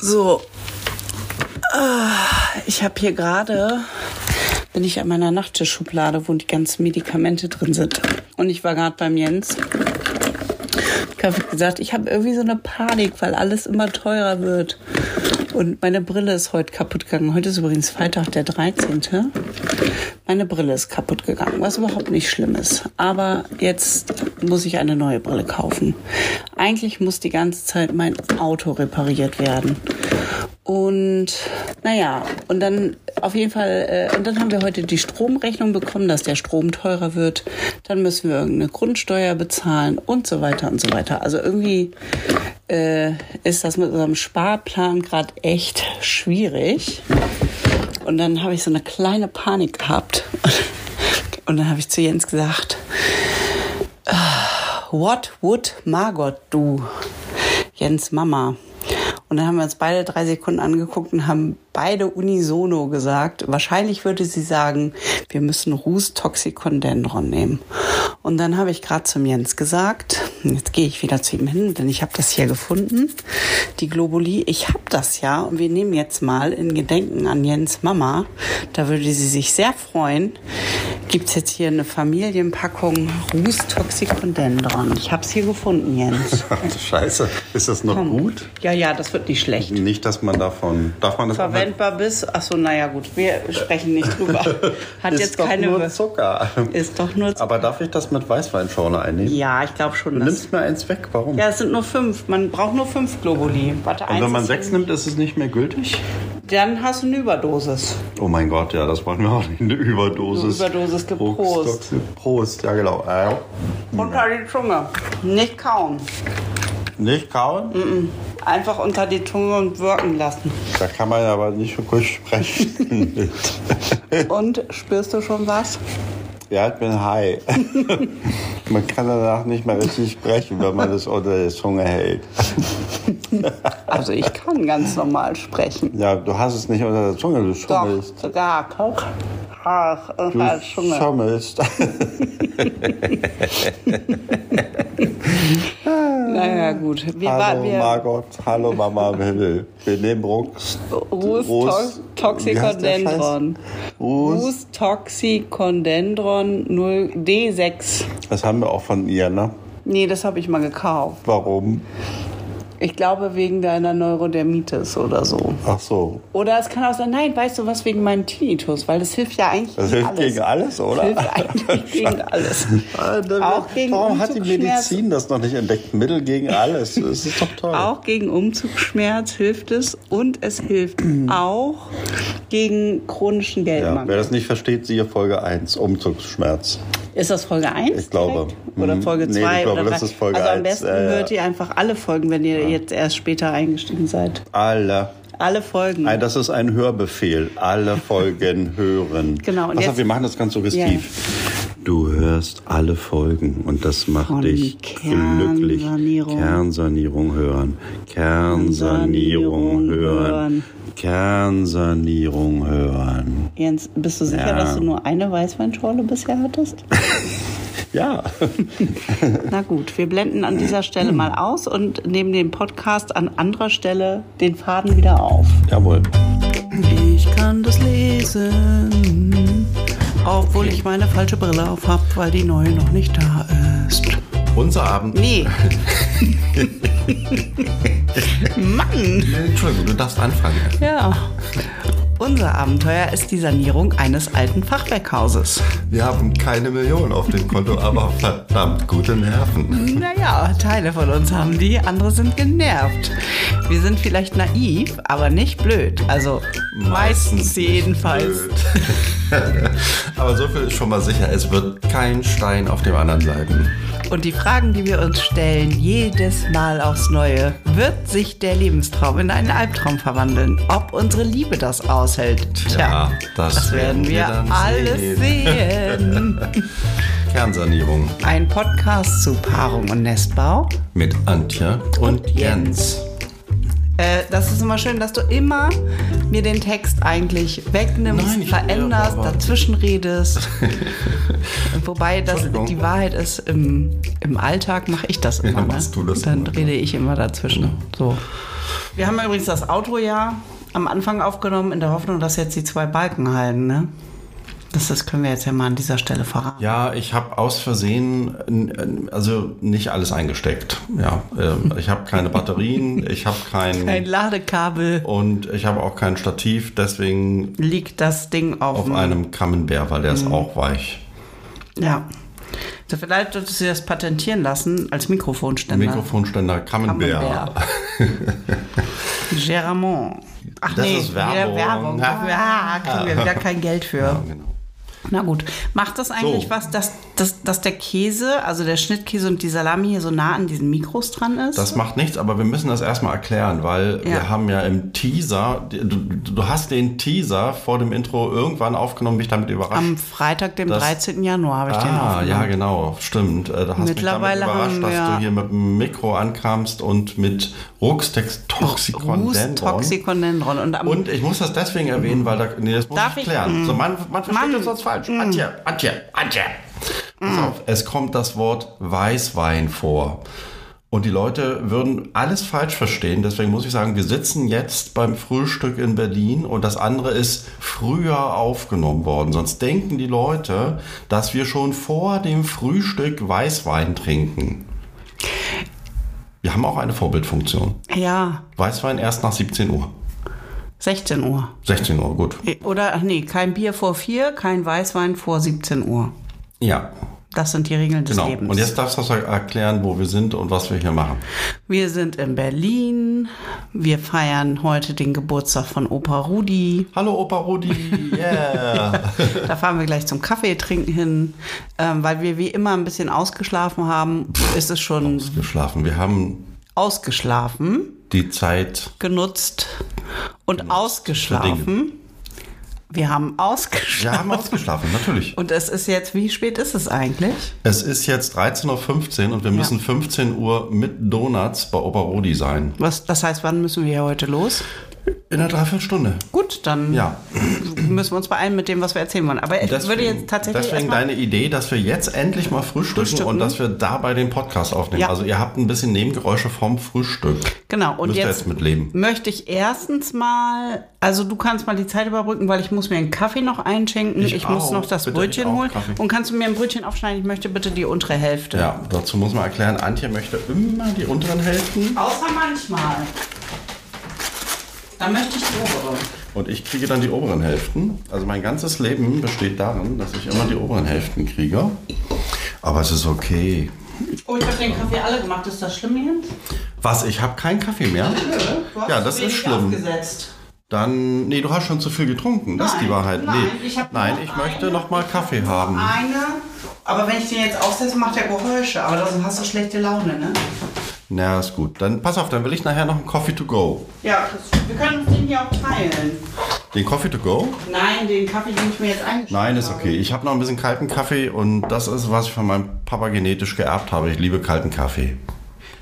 So. Ah, Ich habe hier gerade, bin ich an meiner Nachttischschublade, wo die ganzen Medikamente drin sind. Und ich war gerade beim Jens. Ich habe gesagt, ich habe irgendwie so eine Panik, weil alles immer teurer wird. Und meine Brille ist heute kaputt gegangen. Heute ist übrigens Freitag, der 13. Meine Brille ist kaputt gegangen, was überhaupt nicht schlimm ist. Aber jetzt muss ich eine neue Brille kaufen. Eigentlich muss die ganze Zeit mein Auto repariert werden. Und naja, und dann auf jeden Fall, äh, und dann haben wir heute die Stromrechnung bekommen, dass der Strom teurer wird. Dann müssen wir irgendeine Grundsteuer bezahlen und so weiter und so weiter. Also irgendwie äh, ist das mit unserem Sparplan gerade echt schwierig. Und dann habe ich so eine kleine Panik gehabt. Und dann habe ich zu Jens gesagt, "Ah, What would Margot do? Jens Mama. Und dann haben wir uns beide drei Sekunden angeguckt und haben beide unisono gesagt, wahrscheinlich würde sie sagen, wir müssen Rus Toxicodendron nehmen. Und dann habe ich gerade zum Jens gesagt, jetzt gehe ich wieder zu ihm hin, denn ich habe das hier gefunden, die Globuli. Ich habe das ja und wir nehmen jetzt mal in Gedenken an Jens Mama, da würde sie sich sehr freuen, gibt's jetzt hier eine Familienpackung Rus Toxicodendron. Ich habe es hier gefunden, Jens. Scheiße, ist das noch gut? Ja, ja, das wird nicht schlecht. Nicht, dass man davon. Darf man das auch nicht- Verwendbar bis. Achso, naja, gut, wir sprechen nicht drüber. Hat ist jetzt doch keine. nur Zucker. Ist doch nur. Aber darf ich das mit Weißweinschorle einnehmen? ja, ich glaube schon. Du nimmst mir eins weg, warum? ja, es sind nur fünf. Man braucht nur fünf Globuli. Warte, Und eins wenn man sechs nimmt, ist es nicht mehr gültig? Dann hast du eine Überdosis. Oh mein Gott, ja, das wollen wir auch nicht. Eine Überdosis. Eine Überdosis gibt Prost. Ja genau. Unter die Zunge. Nicht kauen. Nicht kauen? Einfach unter die Zunge und wirken lassen. Da kann man aber nicht so gut sprechen. Und spürst du schon was? Ja, ich bin high. man kann danach nicht mehr richtig sprechen, wenn man das unter der Zunge hält. Also ich kann ganz normal sprechen. Ja, du hast es nicht unter der Zunge, du Doch, schummelst. sogar. Guck. Ach, unter Du Zunge. schummelst. Naja, gut. Wir, war, Hallo wir, Margot, hallo Mama Himmel. Wir nehmen Rux. Rus Rus- Toxicodendron. Rus Toxicodendron 0 D6. Das haben wir auch von ihr, ne? Nee, das habe ich mal gekauft. Warum? Ich glaube wegen deiner Neurodermitis oder so. Ach so. Oder es kann auch sein, nein, weißt du was, wegen meinem Tinnitus, weil das hilft ja eigentlich Das gegen hilft alles. gegen alles, oder? Das hilft eigentlich gegen alles. Alter, Auch gegen Warum hat die. Medizin das noch nicht entdeckt? Mittel gegen alles. Das ist doch toll. Auch gegen Umzugsschmerz hilft es und es hilft auch gegen chronischen ja, wer Geldmangel. das nicht versteht, siehe Folge 1, Umzugsschmerz. Ist das Folge 1? Ich glaube. Oder Mhm. Folge Nee, 2? ich glaube, oder das ist Folge Also am 1, besten ja, ja. hört ihr einfach alle Folgen, wenn ihr jetzt erst später eingestiegen seid. Alle. Alle Folgen. Nein, das ist ein Hörbefehl. Alle Folgen hören. Genau, und Pass jetzt- auf, wir machen das ganz suggestiv. Du hörst alle Folgen und das macht Von dich glücklich. Kernsanierung. Kernsanierung hören. Kernsanierung hören. Kernsanierung hören. Jens, bist du sicher, Ja. dass du nur eine Weißweinschorle bisher hattest? Ja. Na gut, wir blenden an dieser Stelle mal aus und nehmen den Podcast an anderer Stelle den Faden wieder auf. Jawohl. Ich kann das lesen, obwohl ich meine falsche Brille auf habe, weil die neue noch nicht da ist. Unser Abend. Nee. Mann! Entschuldigung, du darfst anfangen. Ja. Unser Abenteuer ist die Sanierung eines alten Fachwerkhauses. Wir haben keine Million auf dem Konto, aber verdammt gute Nerven. Naja, Teile von uns haben die, andere sind genervt. Wir sind vielleicht naiv, aber nicht blöd. Also meistens, jedenfalls. aber so viel ist schon mal sicher, es wird kein Stein auf dem anderen bleiben. Und die Fragen, die wir uns stellen, jedes Mal aufs Neue, wird sich der Lebenstraum in einen Albtraum verwandeln? Ob unsere Liebe das aushält? Tja, Ja, das werden werden wir wir alles sehen. Kernsanierung Ein Podcast zu Paarung und Nestbau. mit Antje und, Und Jens. Jens. Äh, das ist immer schön, dass du immer mir den Text eigentlich wegnimmst, Nein, veränderst, ja, dazwischen redest. Wobei das die Wahrheit ist, im, im Alltag mache ich das immer. dann machst ne? du das Dann immer, rede ich immer dazwischen. So. Wir haben übrigens das Auto ja am Anfang aufgenommen, in der Hoffnung, dass jetzt die zwei Balken halten, ne? Das, das können wir jetzt ja mal an dieser Stelle verraten. Ja, ich habe aus Versehen, also nicht alles eingesteckt. Ja, ähm, ich habe keine Batterien, ich habe Ein kein Ladekabel und ich habe auch kein Stativ, deswegen liegt das Ding auf, auf einem Camembert, weil der ist auch weich. Ja. So, vielleicht solltest du das patentieren lassen als Mikrofonständer. Mikrofonständer Camembert. Geramont. Ach Das nee, ist wieder Werbung. Werbung. Ja, kriegen wir wieder kein Geld für. Ja, genau. Na gut. Macht das eigentlich So. was, dass, dass, dass der Käse, also der Schnittkäse und die Salami hier so nah an diesen Mikros dran ist? Das macht nichts, aber wir müssen das erstmal erklären, weil Ja. wir haben ja im Teaser, du, du hast den Teaser vor dem Intro irgendwann aufgenommen, mich damit überrascht. Am Freitag, dem Das- 13. Januar, habe ich den Ah, aufgenommen. ja, genau, stimmt. Äh, Da hast Mittlerweile mich damit haben überrascht, dass wir- du hier mit dem Mikro ankamst und mit Rus Toxicondendron. Und, Und ich muss das deswegen erwähnen, weil da, nee, das muss Darf ich ich? klären. So, man, man versteht Mann. das sonst falsch. Antje, Antje, Antje. Pass auf, es kommt das Wort Weißwein vor. Und die Leute würden alles falsch verstehen. Deswegen muss ich sagen, wir sitzen jetzt beim Frühstück in Berlin und das andere ist früher aufgenommen worden. Sonst denken die Leute, dass wir schon vor dem Frühstück Weißwein trinken. Wir haben auch eine Vorbildfunktion. ja, Weißwein erst nach 17 Uhr. 16 Uhr. 16 Uhr, gut. Oder, ach nee, kein Bier vor 4, kein Weißwein vor 17 Uhr. Ja, Das sind die Regeln des genau. Lebens. Und jetzt darfst du erklären, wo wir sind und was wir hier machen. Wir sind in Berlin. Wir feiern heute den Geburtstag von Opa Rudi. Hallo Opa Rudi, yeah. Da fahren wir gleich zum Kaffee trinken hin. Ähm, weil wir wie immer ein bisschen ausgeschlafen haben, ist es schon Geschlafen. Wir haben ausgeschlafen, die Zeit. genutzt und ausgeschlafen. Wir haben ausgeschlafen. Wir haben ausgeschlafen, natürlich. Und es ist jetzt, wie spät ist es eigentlich? Es ist jetzt 13.15 Uhr und wir müssen 15 Uhr mit Donuts bei Opa Rudi sein. Was, das heißt, wann müssen wir heute los? In einer Dreiviertelstunde. Gut, dann Ja. müssen wir uns beeilen mit dem, was wir erzählen wollen. Aber ich würde jetzt tatsächlich deswegen deine Idee, dass wir jetzt endlich mal frühstücken, Frühstücken. und dass wir dabei den Podcast aufnehmen. Ja. Also ihr habt ein bisschen Nebengeräusche vom Frühstück. Genau, und Müsst jetzt jetzt mitleben. möchte ich erstens mal, also du kannst mal die Zeit überbrücken, weil ich muss mir einen Kaffee noch einschenken. Ich, Ich muss auch. noch das Brötchen holen. Kaffee. Und kannst du mir ein Brötchen aufschneiden? Ich möchte bitte die untere Hälfte. Ja, dazu muss man erklären, Antje möchte immer die unteren Hälften Außer manchmal. Dann möchte ich die obere. und ich kriege dann die oberen Hälften. Also mein ganzes Leben besteht darin, dass ich immer die oberen Hälften kriege. Aber es ist okay. Oh, ich habe den Kaffee alle gemacht. Ist das schlimm jetzt? Was, ich habe keinen Kaffee mehr? Ja, das ist schlimm. Aufgesetzt. Dann, nee, du hast schon zu viel getrunken. Das ist die Nein, Wahrheit. nein, nee. ich nein, ich möchte eine- noch mal Kaffee haben. Eine. Aber wenn ich den jetzt aufsetze, macht der Geräusche. Aber dann hast du schlechte Laune, ne? Na, ist gut. Dann pass auf, dann will ich nachher noch einen Coffee to go. Ja, das, wir können uns den hier auch teilen. Den Coffee to go? Nein, den Kaffee, den ich mir jetzt eingeschenkt Nein, ist habe. okay. Ich habe noch ein bisschen kalten Kaffee und das ist, was ich von meinem Papa genetisch geerbt habe. Ich liebe kalten Kaffee.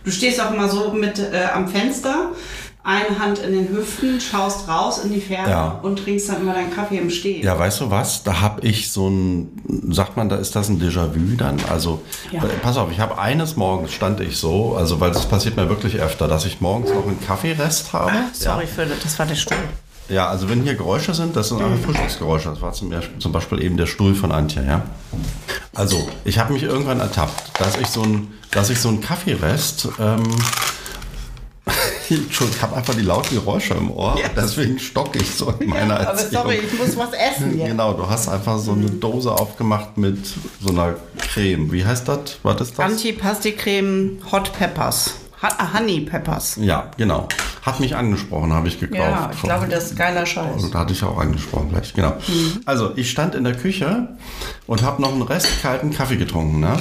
Du stehst auch immer so mit äh, am Fenster, eine Hand in den Hüften, schaust raus in die Ferne Ja. und trinkst dann immer deinen Kaffee im Stehen. Ja, weißt du was? Da habe ich so ein, sagt man, da ist das ein Déjà-vu dann? Also, Ja. äh, pass auf, ich habe eines Morgens stand ich so, also weil das passiert mir wirklich öfter, dass ich morgens noch einen Kaffeerest habe. Sorry für das, das war der Stuhl. Ja, also wenn hier Geräusche sind, das sind einfach Frühstücksgeräusche. Das war zum, Beispiel- zum Beispiel eben der Stuhl von Antje, ja. Also, ich habe mich irgendwann ertappt, dass ich so ein, dass ich so einen Kaffeerest, ähm, Entschuldigung, ich habe einfach die lauten Geräusche im Ohr, Ja. deswegen stocke ich so in meiner Aber Erzählung. sorry, ich muss was essen jetzt. Genau, du hast einfach so eine Dose aufgemacht mit so einer Creme. Wie heißt das? Was ist das? Antipasti-Creme Hot Peppers. Ha Honey Peppers. ja, genau. Hat mich angesprochen, habe ich gekauft. Ja, ich glaube, das ist geiler Scheiß. Also, da hatte ich auch angesprochen gleich, genau. Also, ich stand in der Küche und habe noch einen Rest kalten Kaffee getrunken. Ne?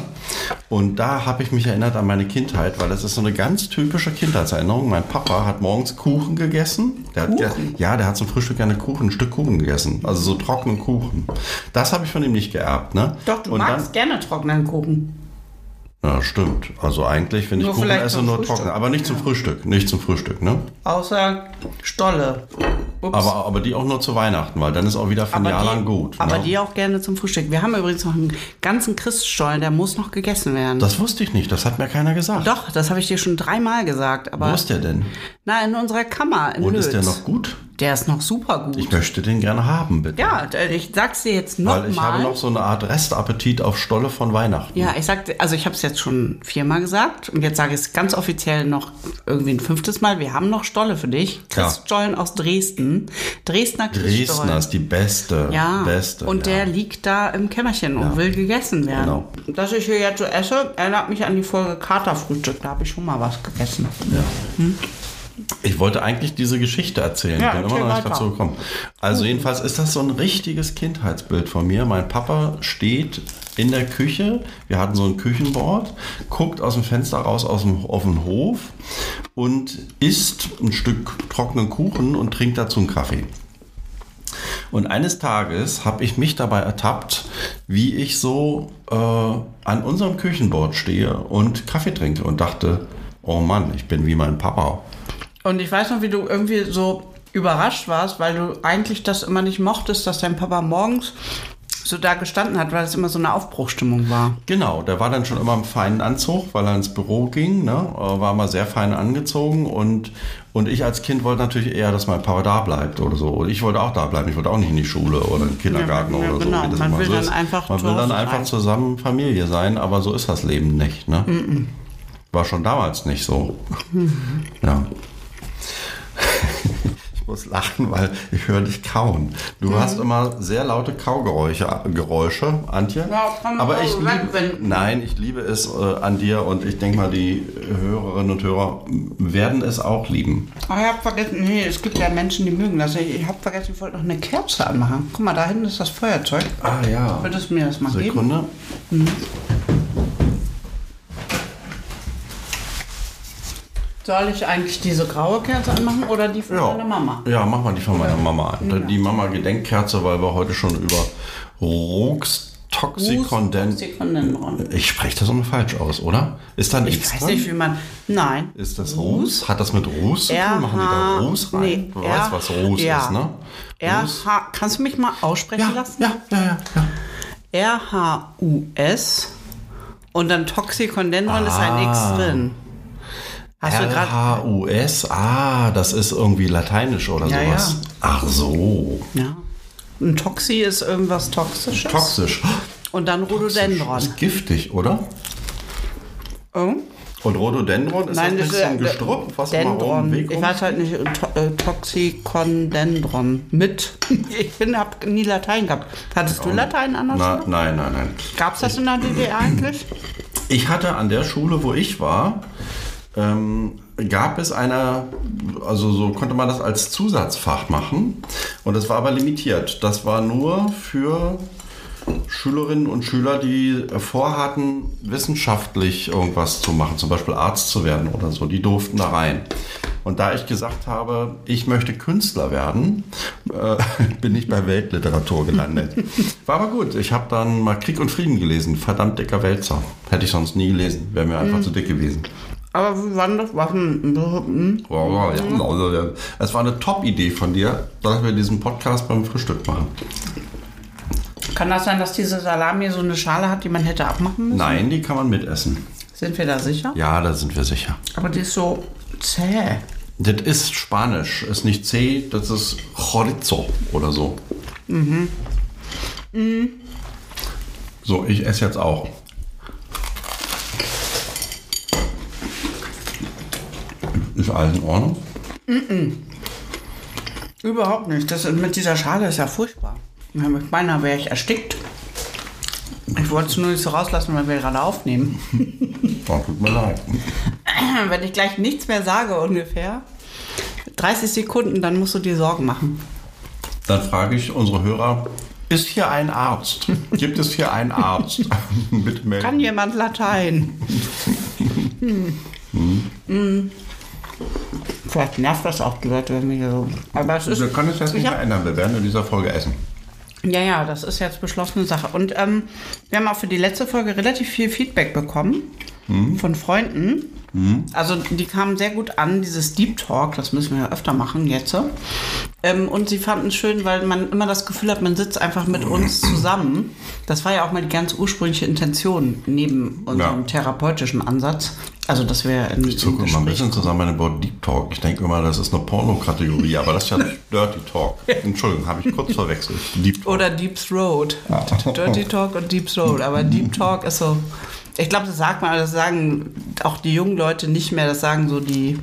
Und da habe ich mich erinnert an meine Kindheit, weil das ist so eine ganz typische Kindheitserinnerung. Mein Papa hat morgens Kuchen gegessen. Der Hat, ge- ja, der hat zum Frühstück gerne Kuchen, ein Stück Kuchen gegessen. Also so trockenen Kuchen. Das habe ich von ihm nicht geerbt. Ne? Doch, du und magst gerne trockenen Kuchen. Ja, stimmt. Also eigentlich, wenn ich Nur Kuchen vielleicht esse, nur Frühstück. trocken. Aber nicht zum Frühstück. Nicht zum Frühstück, ne? Außer Stolle. Ups. Aber, aber die auch nur zu Weihnachten, weil dann ist auch wieder für ein Jahr die, lang gut. aber ne? die auch gerne zum Frühstück. Wir haben übrigens noch einen ganzen Christstollen, der muss noch gegessen werden. das wusste ich nicht, das hat mir keiner gesagt. Doch, das habe ich dir schon dreimal gesagt. Aber Wo ist der denn? na, in unserer Kammer in Und Lötz. ist der noch gut? Der ist noch super gut. Ich möchte den gerne haben, bitte. ja, ich sag's dir jetzt Weil ich habe nochmal. noch so eine Art Restappetit auf Stolle von Weihnachten. Ja, ich sagte, also ich habe es jetzt schon viermal gesagt und jetzt sage ich es ganz offiziell noch irgendwie ein fünftes Mal. Wir haben noch Stolle für dich. Ja. Christstollen aus Dresden. Dresdner Christstollen. Dresdner ist die beste. Ja, beste. und ja. der liegt da im Kämmerchen und will gegessen werden. Genau. Dass ich hier jetzt so esse, erinnert mich an die Folge Katerfrühstück. Da habe ich schon mal was gegessen. Ich wollte eigentlich diese Geschichte erzählen. Ja, ich bin immer noch nicht dazu gekommen. Also jedenfalls ist das so ein richtiges Kindheitsbild von mir. Mein Papa steht in der Küche. Wir hatten so ein Küchenbord, guckt aus dem Fenster raus aus dem, auf den Hof und isst ein Stück trockenen Kuchen und trinkt dazu einen Kaffee. Und eines Tages habe ich mich dabei ertappt, wie ich so äh, an unserem Küchenbord stehe und Kaffee trinke und dachte, oh Mann, ich bin wie mein Papa. Und ich weiß noch, wie du irgendwie so überrascht warst, weil du eigentlich das immer nicht mochtest, dass dein Papa morgens so da gestanden hat, weil es immer so eine Aufbruchstimmung war. Genau, der war dann schon immer im feinen Anzug, weil er ins Büro ging, ne? war immer sehr fein angezogen und, und ich als Kind wollte natürlich eher, dass mein Papa da bleibt oder so. Und ich wollte auch da bleiben, ich wollte auch nicht in die Schule oder in den Kindergarten Ja, ja, oder genau. so. Wie das Man will so dann ist. einfach Man will dann einfach sein. zusammen Familie sein, aber so ist das Leben nicht. Ne? War schon damals nicht so. Ja. Ich muss lachen, weil ich höre dich kauen. Du Mhm. hast immer sehr laute Kaugeräusche, Geräusche, Antje. Ja, kann man aber auch ich liebe, nein, ich liebe es äh, an dir und ich denke mal, die Hörerinnen und Hörer werden es auch lieben. Oh, ich hab vergessen, nee, es gibt ja Menschen, die mögen das. Ich, ich habe vergessen, ich wollte noch eine Kerze anmachen. Guck mal, da hinten ist das Feuerzeug. Ah ja. Würdest du mir das mal geben? Sekunde. Soll ich eigentlich diese graue Kerze anmachen oder die von Ja. meiner Mama? Ja, mach mal die von meiner Mama an. Die Mama-Gedenkkerze, weil wir heute schon über Ruxtoxicondent. Toxikondendron. Ich spreche das immer falsch aus, oder? Ist da ein Ich weiß nicht, wie man. Nein. Ist das Ruß? Hat das mit Ruß zu tun? Machen die da Ruß rein? nee, du weißt, was Ruß ja. ist, ne? Ruß? RH, kannst du mich mal aussprechen Ja, lassen? ja, ja, ja, ja. R-H-U-S und dann Toxikondendron ist ein X Ah. drin. Hast. R-H-U-S, ah, das ist irgendwie lateinisch oder Ja, sowas. ja. Ach so. Ja. Ein Toxi ist irgendwas Toxisches. Toxisch. Und dann Rhododendron. Ist giftig, oder? Oh. Und Rhododendron ist Nein, das das ein bisschen ist gestruppt, was Dendron. Weg Ich weiß halt nicht, to äh, Toxikondendron. Mit. Ich bin, hab nie Latein gehabt. Hattest du Latein an der Na, Schule? nein, nein, nein. Gab's das in der DDR eigentlich? Ich hatte an der Schule, wo ich war, ähm, gab es eine, also so konnte man das als Zusatzfach machen. Und das war aber limitiert. Das war nur für Schülerinnen und Schüler, die vorhatten, wissenschaftlich irgendwas zu machen, zum Beispiel Arzt zu werden oder so. Die durften da rein. Und da ich gesagt habe, ich möchte Künstler werden, äh, bin ich bei Weltliteratur gelandet. War aber gut. Ich habe dann mal Krieg und Frieden gelesen. Verdammt dicker Wälzer. Hätte ich sonst nie gelesen. Wäre mir einfach zu dick gewesen. Aber wie waren das Waffen? Hm? Es war eine Top-Idee von dir, dass wir diesen Podcast beim Frühstück machen. Kann das sein, dass diese Salami so eine Schale hat, die man hätte abmachen müssen? Nein, die kann man mitessen. Sind wir da sicher? Ja, da sind wir sicher. Aber die ist so zäh. Das ist Spanisch, ist nicht C, das ist Chorizo oder so. So, ich esse jetzt auch. Ist alles in Ordnung? Überhaupt nicht. Das mit dieser Schale ist ja furchtbar. Mit meiner wäre ich erstickt. Ich wollte es nur nicht so rauslassen, weil wir gerade aufnehmen. Oh, tut mir leid. Wenn ich gleich nichts mehr sage ungefähr, 30 Sekunden, dann musst du dir Sorgen machen. Dann frage ich unsere Hörer, ist hier ein Arzt? Gibt es hier einen Arzt? Bitte melden. Kann jemand Latein? Hm. Hm. Vielleicht nervt das auch die Leute, wenn wir hier so. Aber es ist. Wir können es jetzt nicht Ich mehr hab- ändern. Wir werden in dieser Folge essen. Ja, ja, das ist jetzt beschlossene Sache. Und ähm, wir haben auch für die letzte Folge relativ viel Feedback bekommen. von Freunden. Also die kamen sehr gut an, dieses Deep Talk, das müssen wir ja öfter machen jetzt. Ähm, und sie fanden es schön, weil man immer das Gefühl hat, man sitzt einfach mit uns zusammen. Das war ja auch mal die ganz ursprüngliche Intention neben unserem Ja. therapeutischen Ansatz. Also dass wir in, Ich zucke immer ein bisschen zusammen Wort Deep Talk. Ich denke immer, das ist eine Pornokategorie, aber das ist ja Dirty Talk. Entschuldigung, habe ich kurz verwechselt. Deep Talk. Oder Deep Throat. Dirty Talk und Deep Throat. Aber Deep Talk ist so. Ich glaube, das sagt man, das sagen auch die jungen Leute nicht mehr. Das sagen so die,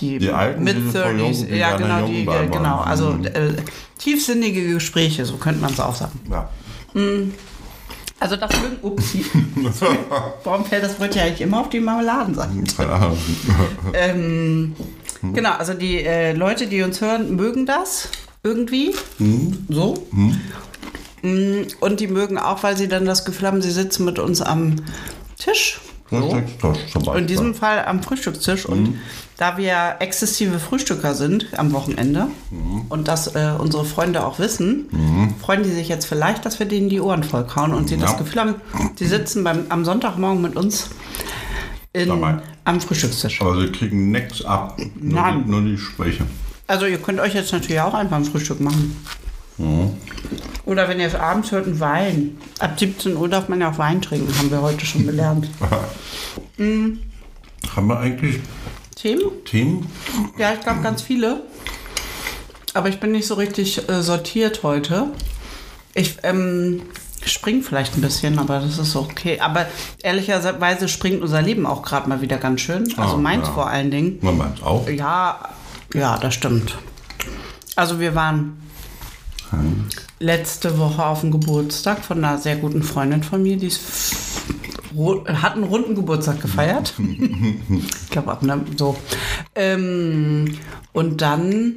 die, Die Alten, die sind voll jung, Mid-30s. die Ja, genau, die, genau. Also Mhm. äh, tiefsinnige Gespräche, so könnte man es auch sagen. Ja. Also das mögen, upsi. Warum fällt das Brötchen eigentlich immer auf die Ahnung. Ähm, genau, also die äh, Leute, die uns hören, mögen das irgendwie. So. Mm, Und die mögen auch, weil sie dann das Gefühl haben, sie sitzen mit uns am Tisch. So. Frühstückstisch zum Beispiel. In diesem Fall am Frühstückstisch. Und da wir exzessive Frühstücker sind am Wochenende und das äh, unsere Freunde auch wissen, freuen die sich jetzt vielleicht, dass wir denen die Ohren vollkauen und sie das Ja. Gefühl haben, sie sitzen beim, am Sonntagmorgen mit uns in, am Frühstückstisch. Aber sie kriegen nichts ab. Nur Nein. die, nur die Gespräche. Also ihr könnt euch jetzt natürlich auch einfach ein Frühstück machen. Oder wenn ihr es abends hört, ein Wein. Ab 17 Uhr darf man ja auch Wein trinken, haben wir heute schon gelernt. Haben wir eigentlich Themen? Themen? Ja, ich glaube ganz viele. Aber ich bin nicht so richtig äh, sortiert heute. Ich ähm, spring vielleicht ein bisschen, aber das ist okay. Aber ehrlicherweise springt unser Leben auch gerade mal wieder ganz schön. Also Oh, meins ja. vor allen Dingen. Man meint auch. Ja, ja, das stimmt. Also wir waren letzte Woche auf dem Geburtstag von einer sehr guten Freundin von mir, die ist hat einen runden Geburtstag gefeiert. ich glaube auch, ne? So. Ähm, und dann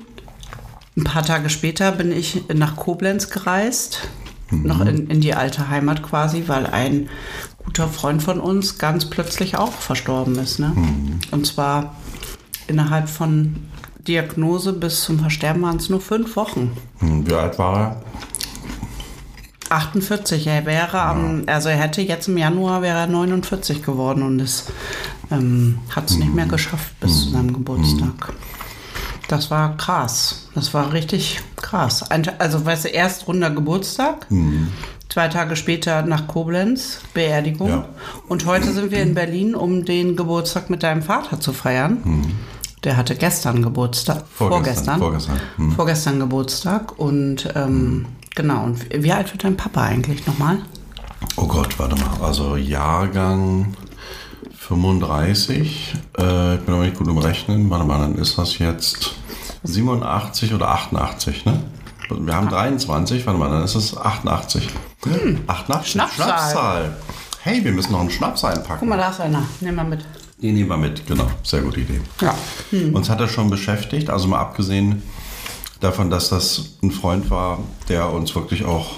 ein paar Tage später bin ich nach Koblenz gereist, noch in, in die alte Heimat quasi, weil ein guter Freund von uns ganz plötzlich auch verstorben ist. Ne? Und zwar innerhalb von Diagnose bis zum Versterben waren es nur fünf Wochen. Hm, Wie alt war er? 48, er wäre am, also er hätte jetzt im Januar wäre er 49 geworden und es ähm, hat es nicht mehr geschafft bis zu seinem Geburtstag. Das war krass. Das war richtig krass. Also weißt du, erst runder Geburtstag, zwei Tage später nach Koblenz, Beerdigung. Ja. Und heute sind wir in Berlin, um den Geburtstag mit deinem Vater zu feiern. Der hatte gestern Geburtstag. Vorgestern, vorgestern. Hm. Vorgestern Geburtstag. Und ähm, genau. Und wie alt wird dein Papa eigentlich nochmal? Oh Gott, warte mal. Also Jahrgang 35. Äh, ich bin aber nicht gut im Rechnen. Warte mal, dann ist das jetzt 87 oder 88, ne? Wir haben 23, warte mal, dann ist es 88. 88? Schnapszahl. Schnapszahl. Hey, wir müssen noch einen Schnaps einpacken. Guck mal, da ist einer. Nimm mal mit. Den nehmen wir mit, genau. Sehr gute Idee. Ja. Uns hat er schon beschäftigt, also mal abgesehen davon, dass das ein Freund war, der uns wirklich auch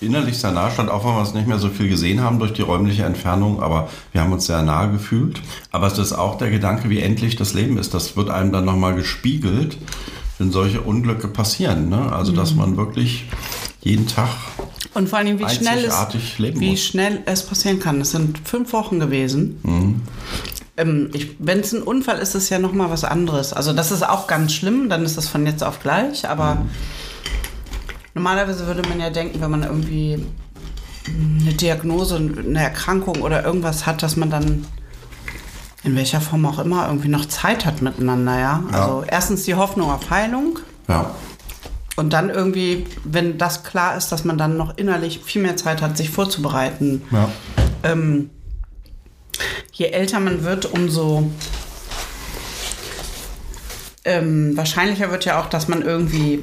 innerlich sehr nahe stand, auch wenn wir uns nicht mehr so viel gesehen haben durch die räumliche Entfernung, aber wir haben uns sehr nahe gefühlt. Aber es ist auch der Gedanke, wie endlich das Leben ist. Das wird einem dann nochmal gespiegelt, wenn solche Unglücke passieren. Ne? Also, dass man wirklich jeden Tag Und vor allem, wie schnell, es, wie schnell es passieren kann. Es sind fünf Wochen gewesen. Ähm, Wenn es ein Unfall ist, ist es ja nochmal was anderes. Also das ist auch ganz schlimm, dann ist das von jetzt auf gleich. Aber normalerweise würde man ja denken, wenn man irgendwie eine Diagnose, eine Erkrankung oder irgendwas hat, dass man dann in welcher Form auch immer irgendwie noch Zeit hat miteinander, ja. Also erstens die Hoffnung auf Heilung. ja, Und dann irgendwie, wenn das klar ist, dass man dann noch innerlich viel mehr Zeit hat, sich vorzubereiten. ja. Ähm, je älter man wird, umso ähm, wahrscheinlicher wird ja auch, dass man irgendwie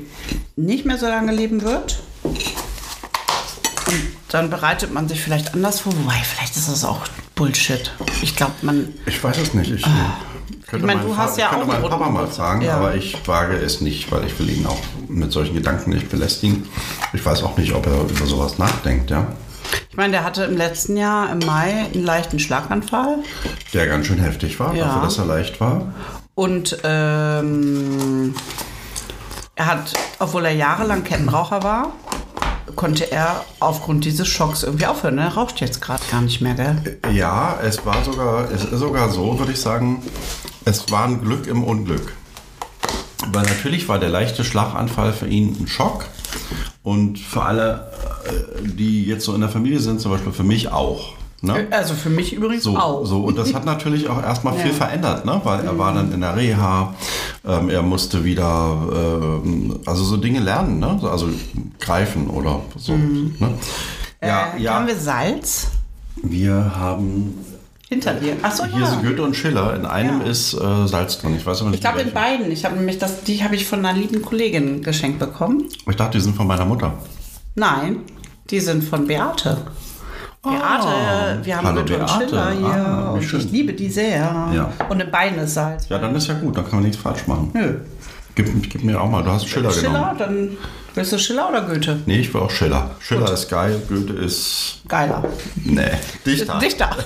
nicht mehr so lange leben wird. Und dann bereitet man sich vielleicht anders vor. Wobei, vielleicht ist das auch Bullshit. Ich glaube, man. Ich weiß es nicht. Ich, könnte Ah. Ich meine, du hast ja könnte auch meinen Papa mal fragen, Ja. aber ich wage es nicht, weil ich will ihn auch mit solchen Gedanken nicht belästigen. Ich weiß auch nicht, ob er über sowas nachdenkt, ja. Ich meine, der hatte im letzten Jahr im Mai einen leichten Schlaganfall. Der ganz schön heftig war, Ja. dafür, dass er leicht war. Und ähm, er hat, obwohl er jahrelang Kettenraucher war, konnte er aufgrund dieses Schocks irgendwie aufhören. Er raucht jetzt gerade gar nicht mehr, gell? Ja, es war sogar, es ist sogar so, würde ich sagen, es war ein Glück im Unglück. Weil natürlich war der leichte Schlaganfall für ihn ein Schock. Und für alle, äh, die jetzt so in der Familie sind, zum Beispiel für mich auch. Ne? Also für mich übrigens So, auch. so, und das hat natürlich auch erstmal viel Ja. Mhm. verändert, ne? weil er war dann in der Reha, ähm, er musste wieder, ähm, also so Dinge lernen, ne? So, also greifen oder so. Mhm. Ne? Ja, äh, ja. Haben wir Salz Wir haben hinter dir? Achso, hier ja. ist Goethe und Schiller. In einem Ja. ist äh, Salz drin. Ich weiß aber nicht. Ich glaube in beiden. Ich habe nämlich das, die habe ich von einer lieben Kollegin geschenkt bekommen. Ich dachte, die sind von meiner Mutter. Nein, die sind von Beate. Beate, wir haben hallo Goethe und Beate. Schiller hier Ah, und schön. ich liebe die sehr. Ja. Und in beiden ist Salz. Ja, dann ist ja gut. Dann kann man nichts falsch machen. Nö. Gib, gib mir auch mal. Du hast Schiller, Schiller, genommen. dann willst du Schiller oder Goethe? Nee, ich will auch Schiller. Schiller ist geil. Goethe ist. Geiler. Nee. Dichter. Dichter.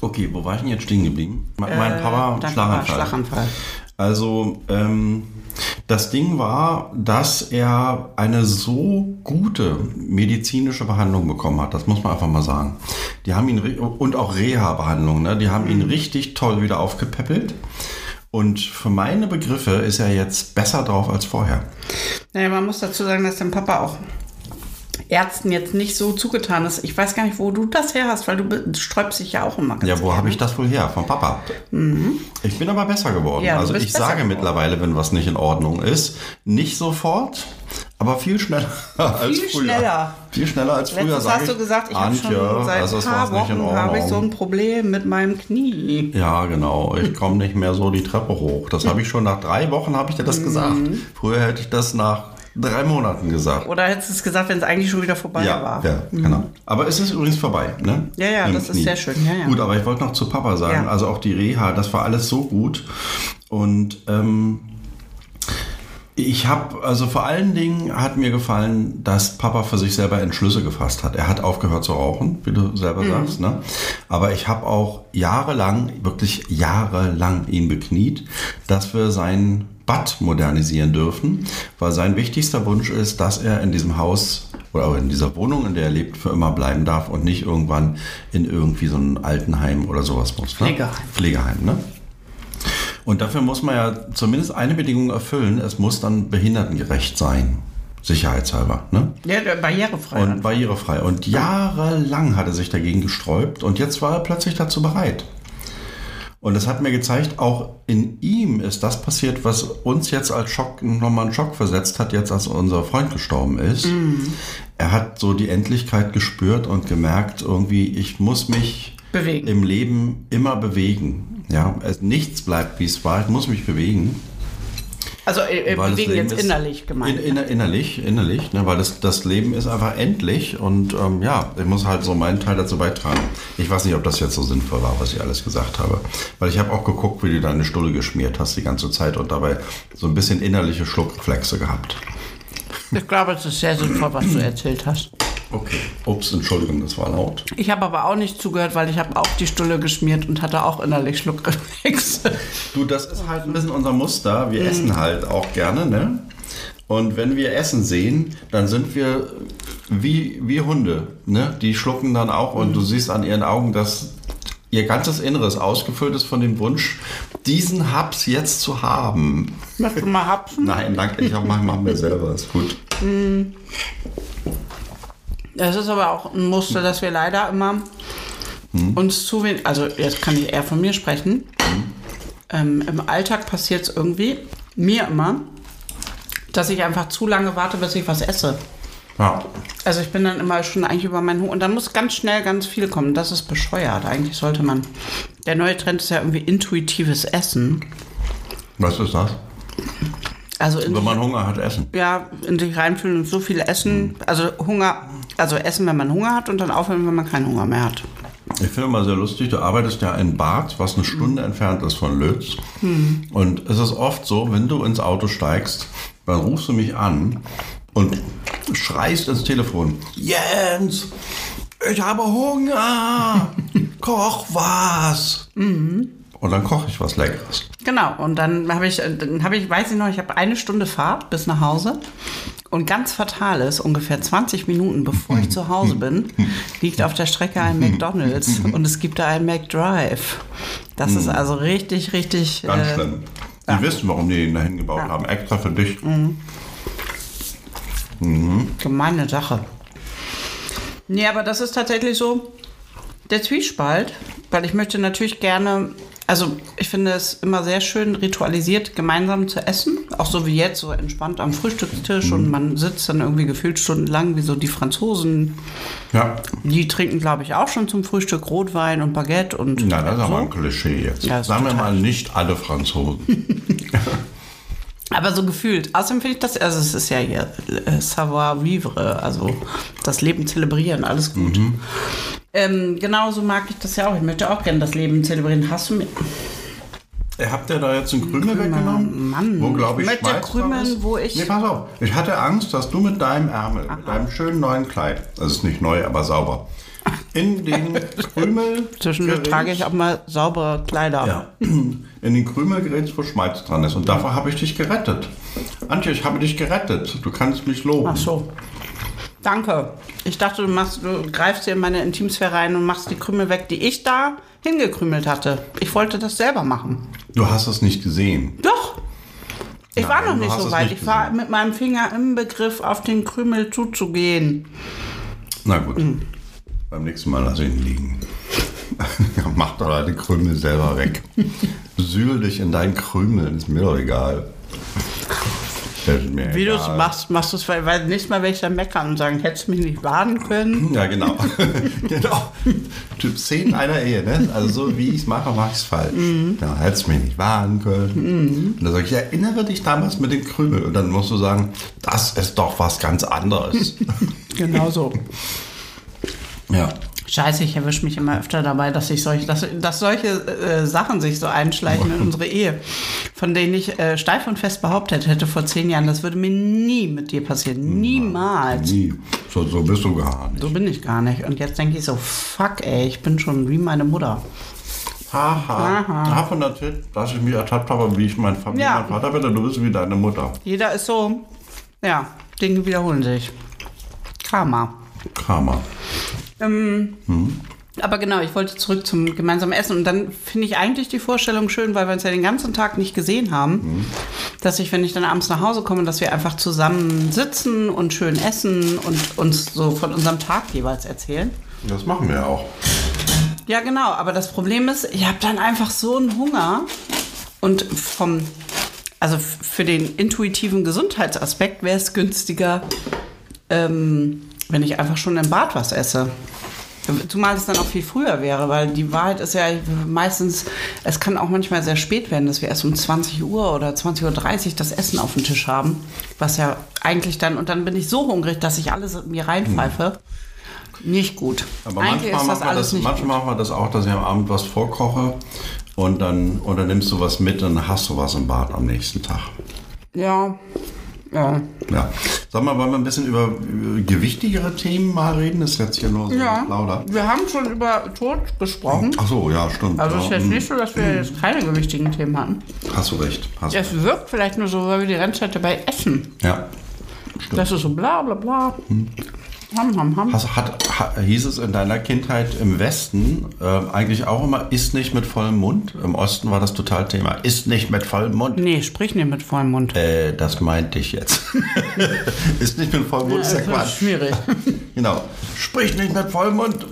Okay, wo war ich denn jetzt stehen geblieben? Me- Mein Papa Äh, Dein Schlaganfall. Papa, Schlaganfall. Also ähm, das Ding war, dass er eine so gute medizinische Behandlung bekommen hat. Das muss man einfach mal sagen. Die haben ihn und auch Reha-Behandlung. Ne? Die haben ihn richtig toll wieder aufgepäppelt. Und für meine Begriffe ist er jetzt besser drauf als vorher. Naja, man muss dazu sagen, dass dein Papa auch Ärzten jetzt nicht so zugetan ist. Ich weiß gar nicht, wo du das her hast, weil du sträubst dich ja auch immer Ja, wo habe ich das wohl her? Vom Papa. Ich bin aber besser geworden. Mhm. Ja, also ich sage geworden. mittlerweile, wenn was nicht in Ordnung ist, nicht sofort, aber viel schneller als Viel früher. schneller. Viel schneller als früher. Letztens hast du gesagt, ich habe schon seit also ein paar Wochen habe ich so ein Problem mit meinem Knie. Ja, genau. Ich komme nicht mehr so die Treppe hoch. Das habe ich schon nach drei Wochen habe ich dir Mhm. das gesagt. Früher hätte ich das nach drei Monaten gesagt. Oder hättest du es gesagt, wenn es eigentlich schon wieder vorbei Ja, war? ja, genau. Aber es ist übrigens vorbei, ne? Ja, ja, Im das ist sehr schön, ja, ja. Gut, aber ich wollte noch zu Papa sagen, also auch die Reha, das war alles so gut. Und ähm, ich habe, also vor allen Dingen hat mir gefallen, dass Papa für sich selber Entschlüsse gefasst hat. Er hat aufgehört zu rauchen, wie du selber Mhm. sagst, ne? Aber ich habe auch jahrelang, wirklich jahrelang ihn bekniet, dass wir sein Bad modernisieren dürfen, weil sein wichtigster Wunsch ist, dass er in diesem Haus oder in dieser Wohnung, in der er lebt, für immer bleiben darf und nicht irgendwann in irgendwie so ein Altenheim oder sowas muss. Ne? Pflegeheim. Pflegeheim, ne? Und dafür muss man ja zumindest eine Bedingung erfüllen, es muss dann behindertengerecht sein. Sicherheitshalber, ne? Ja, barrierefrei. Und barrierefrei. Und jahrelang hat er sich dagegen gesträubt und jetzt war er plötzlich dazu bereit. Und es hat mir gezeigt, auch in ihm ist das passiert, was uns jetzt als Schock nochmal einen Schock versetzt hat, jetzt als unser Freund gestorben ist. Er hat so die Endlichkeit gespürt und gemerkt, irgendwie, ich muss mich Bewegen. im Leben immer bewegen. Ja, es, nichts bleibt, wie es war. Ich muss mich bewegen. also äh, das bewegen jetzt ist- innerlich gemeint. In, inner, innerlich, innerlich, ne, weil das, das Leben ist einfach endlich und ähm, ja, ich muss halt so meinen Teil dazu beitragen. Ich weiß nicht, ob das jetzt so sinnvoll war, was ich alles gesagt habe. Weil ich habe auch geguckt, wie du deine Stulle geschmiert hast die ganze Zeit und dabei so ein bisschen innerliche Schluckreflexe gehabt. ich glaube, es ist sehr sinnvoll, was du erzählt hast. Okay. Ups, Entschuldigung, das war laut. Ich habe aber auch nicht zugehört, weil ich habe auch die Stulle geschmiert und hatte auch innerlich Schluckreflexe. Du, das ist halt ein bisschen unser Muster. Wir essen halt auch gerne, ne? Und wenn wir Essen sehen, dann sind wir wie, wie Hunde, ne? Die schlucken dann auch und du siehst an ihren Augen, dass ihr ganzes Inneres ausgefüllt ist von dem Wunsch, diesen Haps jetzt zu haben. Möchtest du mal hapsen? Nein, danke, ich mach, mach mir selber, ist gut. Es ist aber auch ein Muster, dass wir leider immer uns zu wenig, also jetzt kann ich eher von mir sprechen. Ähm, Im Alltag passiert es irgendwie, mir immer, dass ich einfach zu lange warte, bis ich was esse. Ja. Also ich bin dann immer schon eigentlich über meinen Hunger und dann muss ganz schnell ganz viel kommen. Das ist bescheuert. Eigentlich sollte man. Der neue Trend ist ja irgendwie intuitives Essen. Was ist das? Also in Wenn man Hunger hat, essen. ja, in sich reinfühlen und so viel essen. Also Hunger, also essen, wenn man Hunger hat und dann aufhören, wenn man keinen Hunger mehr hat. Ich finde mal sehr lustig, du arbeitest ja in Bad, was eine Stunde entfernt ist von Lötz. Und es ist oft so, wenn du ins Auto steigst, dann rufst du mich an und schreist ins Telefon. Jens, ich habe Hunger. Koch was. Und dann koche ich was Leckeres. Genau, und dann habe ich, dann habe ich, weiß ich noch, ich habe eine Stunde Fahrt bis nach Hause Und ganz fatal ist, ungefähr 20 Minuten bevor ich zu Hause bin, liegt auf der Strecke ein McDonalds und es gibt da einen McDrive. Das ist also richtig, richtig. Ganz äh, schlimm. Die wissen, warum die ihn dahin gebaut haben. Extra für dich. Gemeine Sache. Nee, aber das ist tatsächlich so der Zwiespalt, weil ich möchte natürlich gerne, also ich finde es immer sehr schön ritualisiert, gemeinsam zu essen. Auch so wie jetzt, so entspannt am Frühstückstisch und man sitzt dann irgendwie gefühlt stundenlang, wie so die Franzosen. Ja. Die trinken, glaube ich, auch schon zum Frühstück Rotwein und Baguette und. Na, das ist aber so. ein Klischee jetzt. Ja, Sagen wir mal, nicht alle Franzosen. Aber so gefühlt. Außerdem finde ich das, also es ist ja hier äh, Savoir vivre, also das Leben zelebrieren, alles gut. Ähm, genauso mag ich das ja auch. Ich möchte auch gerne das Leben zelebrieren. Hast du mir. Ihr habt ja da jetzt einen Krümel weggenommen? Mann, wo, glaube ich, ich möchte krümeln, wo ich- Nee, pass auf. Ich hatte Angst, dass du mit deinem Ärmel, mit deinem schönen neuen Kleid, das ist nicht neu, aber sauber, in den Krümel. Zwischendurch trage ich auch mal saubere Kleider. Ja, in den Krümel gerätst, wo Schmalz dran ist. Und davor habe ich dich gerettet. Antje, ich habe dich gerettet. Du kannst mich loben. Ach so. Danke. Ich dachte, du, machst, du greifst hier in meine Intimsphäre rein und machst die Krümel weg, die ich da hingekrümelt hatte. Ich wollte das selber machen. Du hast es nicht gesehen. Doch. Ich Nein, war noch nicht so weit. nicht ich war mit meinem Finger im Begriff, auf den Krümel zuzugehen. Na gut. Hm. Beim nächsten Mal lass ihn liegen. Mach doch deine Krümel selber weg. Sühl dich in deinen Krümel, ist mir doch egal. Wie du es machst, machst du es, weil, weil nächstes Mal werde ich dann meckern und sagen, hättest du mich nicht warnen können. Ja, genau. genau. Typ 10 einer Ehe, ne? Also so wie ich es mache, mache ich es falsch. Mhm. Ja, hättest du mich nicht warnen können. Und dann sage ich, erinnere dich damals mit dem Krümel. Und dann musst du sagen, das ist doch was ganz anderes. Genau so. Ja. Scheiße, ich erwische mich immer öfter dabei, dass ich solche, dass, dass solche äh, Sachen sich so einschleichen in unsere Ehe, von denen ich äh, steif und fest behauptet hätte vor zehn Jahren, das würde mir nie mit dir passieren. Niemals. Nie. So, so bist du gar nicht. So bin ich gar nicht. Und jetzt denke ich so, fuck ey, ich bin schon wie meine Mutter. Haha. Davon erzählt, dass ich mich ertappt habe, wie ich mein, Fa- wie Ja. mein Vater bin, und du bist wie deine Mutter. Jeder ist so, ja, Dinge wiederholen sich. Karma. Karma. Aber genau, ich wollte zurück zum gemeinsamen Essen. Und dann finde ich eigentlich die Vorstellung schön, weil wir uns ja den ganzen Tag nicht gesehen haben, dass ich, wenn ich dann abends nach Hause komme, dass wir einfach zusammen sitzen und schön essen und uns so von unserem Tag jeweils erzählen. Das machen wir auch. Ja, genau. Aber das Problem ist, ich habe dann einfach so einen Hunger. Und vom, also für den intuitiven Gesundheitsaspekt wäre es günstiger, ähm, wenn ich einfach schon im Bad was esse. Zumal es dann auch viel früher wäre, weil die Wahrheit ist ja meistens, es kann auch manchmal sehr spät werden, dass wir erst um 20 Uhr oder 20.30 Uhr das Essen auf dem Tisch haben. Was ja eigentlich dann, und dann bin ich so hungrig, dass ich alles mir reinpfeife. Nicht gut. Aber eigentlich manchmal, ist das machen wir alles das, nicht manchmal machen wir das auch, dass ich am Abend was vorkoche und dann, und dann nimmst du was mit und dann hast du was im Bad am nächsten Tag. Ja, ja. Ja. Sag mal, wollen wir ein bisschen über, über gewichtigere Themen mal reden? Das ist jetzt hier nur so Ja, lauter. wir haben schon über Tod gesprochen. Ach so, ja, stimmt. Also es ja, ist jetzt hm, nicht so, dass wir jetzt keine gewichtigen Themen hatten. Hast du recht. Hast. Es wirkt vielleicht nur so, weil wir die ganze Zeit dabei essen. Ja. Stimmt. Das ist so bla bla bla. Ham, ham, ham. Hast, hat, ha- hieß es in deiner Kindheit im Westen ähm, eigentlich auch immer, isst nicht mit vollem Mund? Im Osten war das total Thema. Isst nicht mit vollem Mund. Nee, sprich nicht mit vollem Mund. Äh, das meinte ich jetzt. isst nicht mit vollem Mund, ist ja das ist Quatsch. schwierig. Genau. Sprich nicht mit vollem Mund.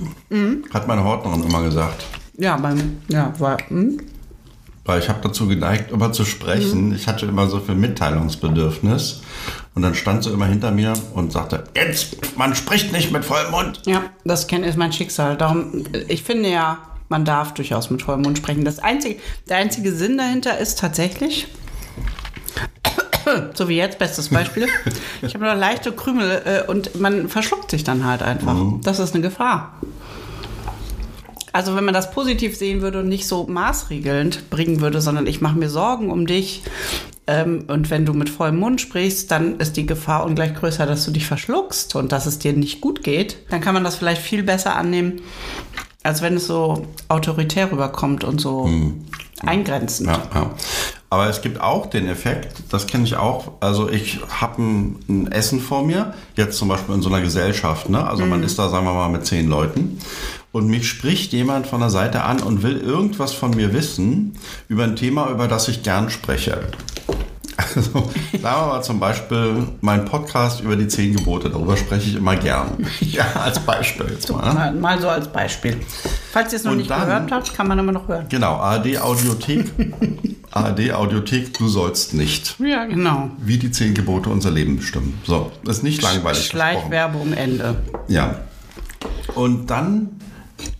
Hat meine Hortnerin immer gesagt. Ja, beim, ja, war, hm? Weil ich habe dazu geneigt, immer zu sprechen. Ich hatte immer so viel Mitteilungsbedürfnis. Und dann stand sie immer hinter mir und sagte, jetzt, man spricht nicht mit vollem Mund. ja, das ist mein Schicksal. Darum, ich finde ja, man darf durchaus mit vollem Mund sprechen. Das einzige, der einzige Sinn dahinter ist tatsächlich, so wie jetzt, bestes Beispiel. Ich habe noch leichte Krümel äh, und man verschluckt sich dann halt einfach. Das ist eine Gefahr. Also wenn man das positiv sehen würde und nicht so maßregelnd bringen würde, sondern ich mache mir Sorgen um dich ähm, und wenn du mit vollem Mund sprichst, dann ist die Gefahr ungleich größer, dass du dich verschluckst und dass es dir nicht gut geht, dann kann man das vielleicht viel besser annehmen, als wenn es so autoritär rüberkommt und so eingrenzend. Ja, ja. Aber es gibt auch den Effekt, das kenne ich auch. Also ich habe ein, ein, Essen vor mir, jetzt zum Beispiel in so einer Gesellschaft. Ne? Also man ist da, sagen wir mal, mit zehn Leuten. Und mich spricht jemand von der Seite an und will irgendwas von mir wissen über ein Thema, über das ich gern spreche. Also, sagen wir mal zum Beispiel mein Podcast über die zehn Gebote. Darüber spreche ich immer gern. Ja, als Beispiel jetzt mal. Ne? Mal, mal so als Beispiel. Falls ihr es noch Und nicht dann- gehört habt, kann man immer noch hören. Genau, ARD Audiothek. ARD Audiothek, du sollst nicht. Ja, genau. Wie die zehn Gebote unser Leben bestimmen. So, das ist nicht langweilig. Schleichwerbung Ende. Ja. Und dann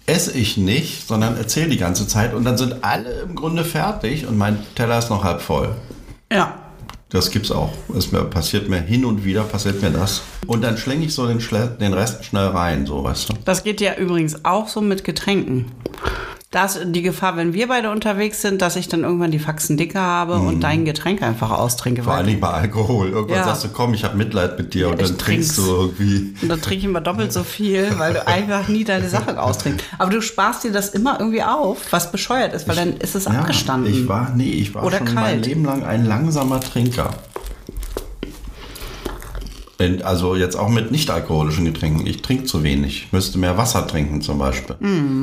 esse ich nicht, sondern erzähle die ganze Zeit und dann sind alle im Grunde fertig und mein Teller ist noch halb voll. Ja. Das gibt's auch. Es mir, passiert mir hin und wieder, passiert mir das. Und dann schlänge ich so den, den Rest schnell rein, so weißt du. Das geht ja übrigens auch so mit Getränken. Da ist die Gefahr, wenn wir beide unterwegs sind, dass ich dann irgendwann die Faxen dicker habe und dein Getränk einfach austrinke. Mhm. Vor Dingen bei Alkohol. Irgendwann Ja. sagst du, komm, ich habe Mitleid mit dir und ich dann trinkst du irgendwie. Und dann trinke ich immer doppelt so viel, weil du einfach nie deine Sache austrinkst. Aber du sparst dir das immer irgendwie auf, was bescheuert ist, weil dann ist es abgestanden. Ich war, nee, ich war Oder schon mein kalt. Leben lang ein langsamer Trinker. Wenn- Also jetzt auch mit nicht-alkoholischen Getränken. Ich trinke zu wenig. Ich müsste mehr Wasser trinken zum Beispiel.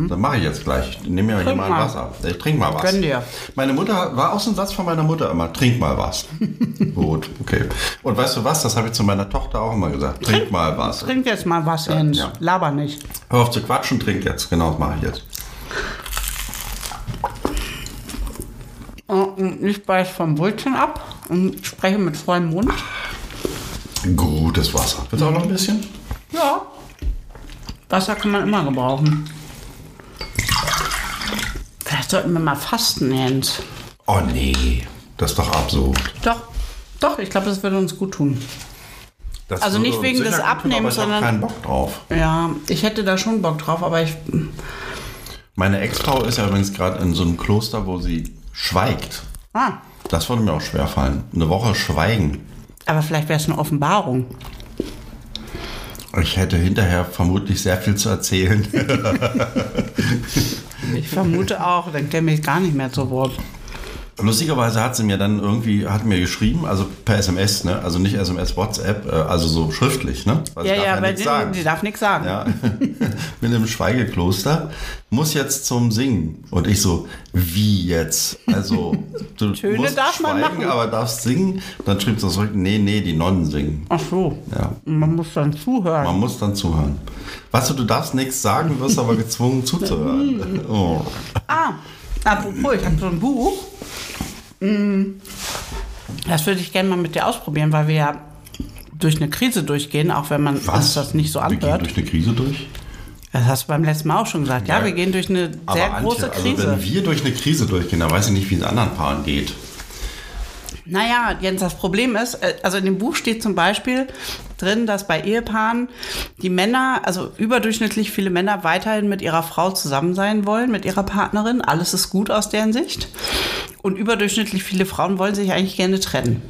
Das mache ich jetzt gleich. Ich nehme mir hier Trink mal mal. Wasser. Ich trinke mal was. Gönn dir. Meine Mutter, war auch so ein Satz von meiner Mutter immer, trink mal was. Gut, okay. Und weißt du was, das habe ich zu meiner Tochter auch immer gesagt. Trink, mal was. Trink jetzt mal was, Jens. ja. Laber nicht. Hör auf zu quatschen, trink jetzt. Genau, das mache ich jetzt. Und Ich beiß vom Brötchen ab und spreche mit vollem Mund. Gutes Wasser. Willst du auch noch ein bisschen? Ja. Wasser kann man immer gebrauchen. Vielleicht sollten wir mal fasten, Jens. Oh nee, das ist doch absurd. Doch, doch, ich glaube, das würde uns gut tun. Das Also nicht wegen des Abnehmens, aber ich hab sondern- keinen Bock drauf. Ja, ich hätte da schon Bock drauf, aber ich. Meine Ex-Frau ist ja übrigens gerade in so einem Kloster, wo sie schweigt. Ah, Das würde mir auch schwer fallen. Eine Woche schweigen. Aber vielleicht wäre es eine Offenbarung. Ich hätte hinterher vermutlich sehr viel zu erzählen. Ich vermute auch, dann käme ich gar nicht mehr zu Wort. Lustigerweise hat sie mir dann irgendwie, hat mir geschrieben, also per SMS, ne? Also nicht SMS, WhatsApp, äh, also so schriftlich, ne? Weil sie Ja, darf ja, weil die darf nichts sagen. Ja, bin im Schweigekloster, muss jetzt zum Singen. Und ich so, wie jetzt? Also, du Töne musst darf man schweigen, machen. aber darfst singen. Dann schrieb sie zurück, nee, nee, die Nonnen singen. Ach so. Ja, Man muss dann zuhören. man muss dann zuhören. Weißt du, du darfst nichts sagen, wirst aber gezwungen zuzuhören. Oh. Ah, apropos, ich habe so ein Buch. Mm, Das würde ich gerne mal mit dir ausprobieren, weil wir ja durch eine Krise durchgehen, auch wenn man uns das nicht so Wir gehen anhört. durch eine Krise durch? Das hast du beim letzten Mal auch schon gesagt. Ja, Ja. wir gehen durch eine sehr Antje, große also Krise. wenn wir durch eine Krise durchgehen, dann weiß ich nicht, wie es anderen Paaren geht. Naja, Jens, das Problem ist, äh, also in dem Buch steht zum Beispiel drin, dass bei Ehepaaren die Männer, also überdurchschnittlich viele Männer weiterhin mit ihrer Frau zusammen sein wollen, mit ihrer Partnerin. Alles ist gut aus deren Sicht. Und überdurchschnittlich viele Frauen wollen sich eigentlich gerne trennen.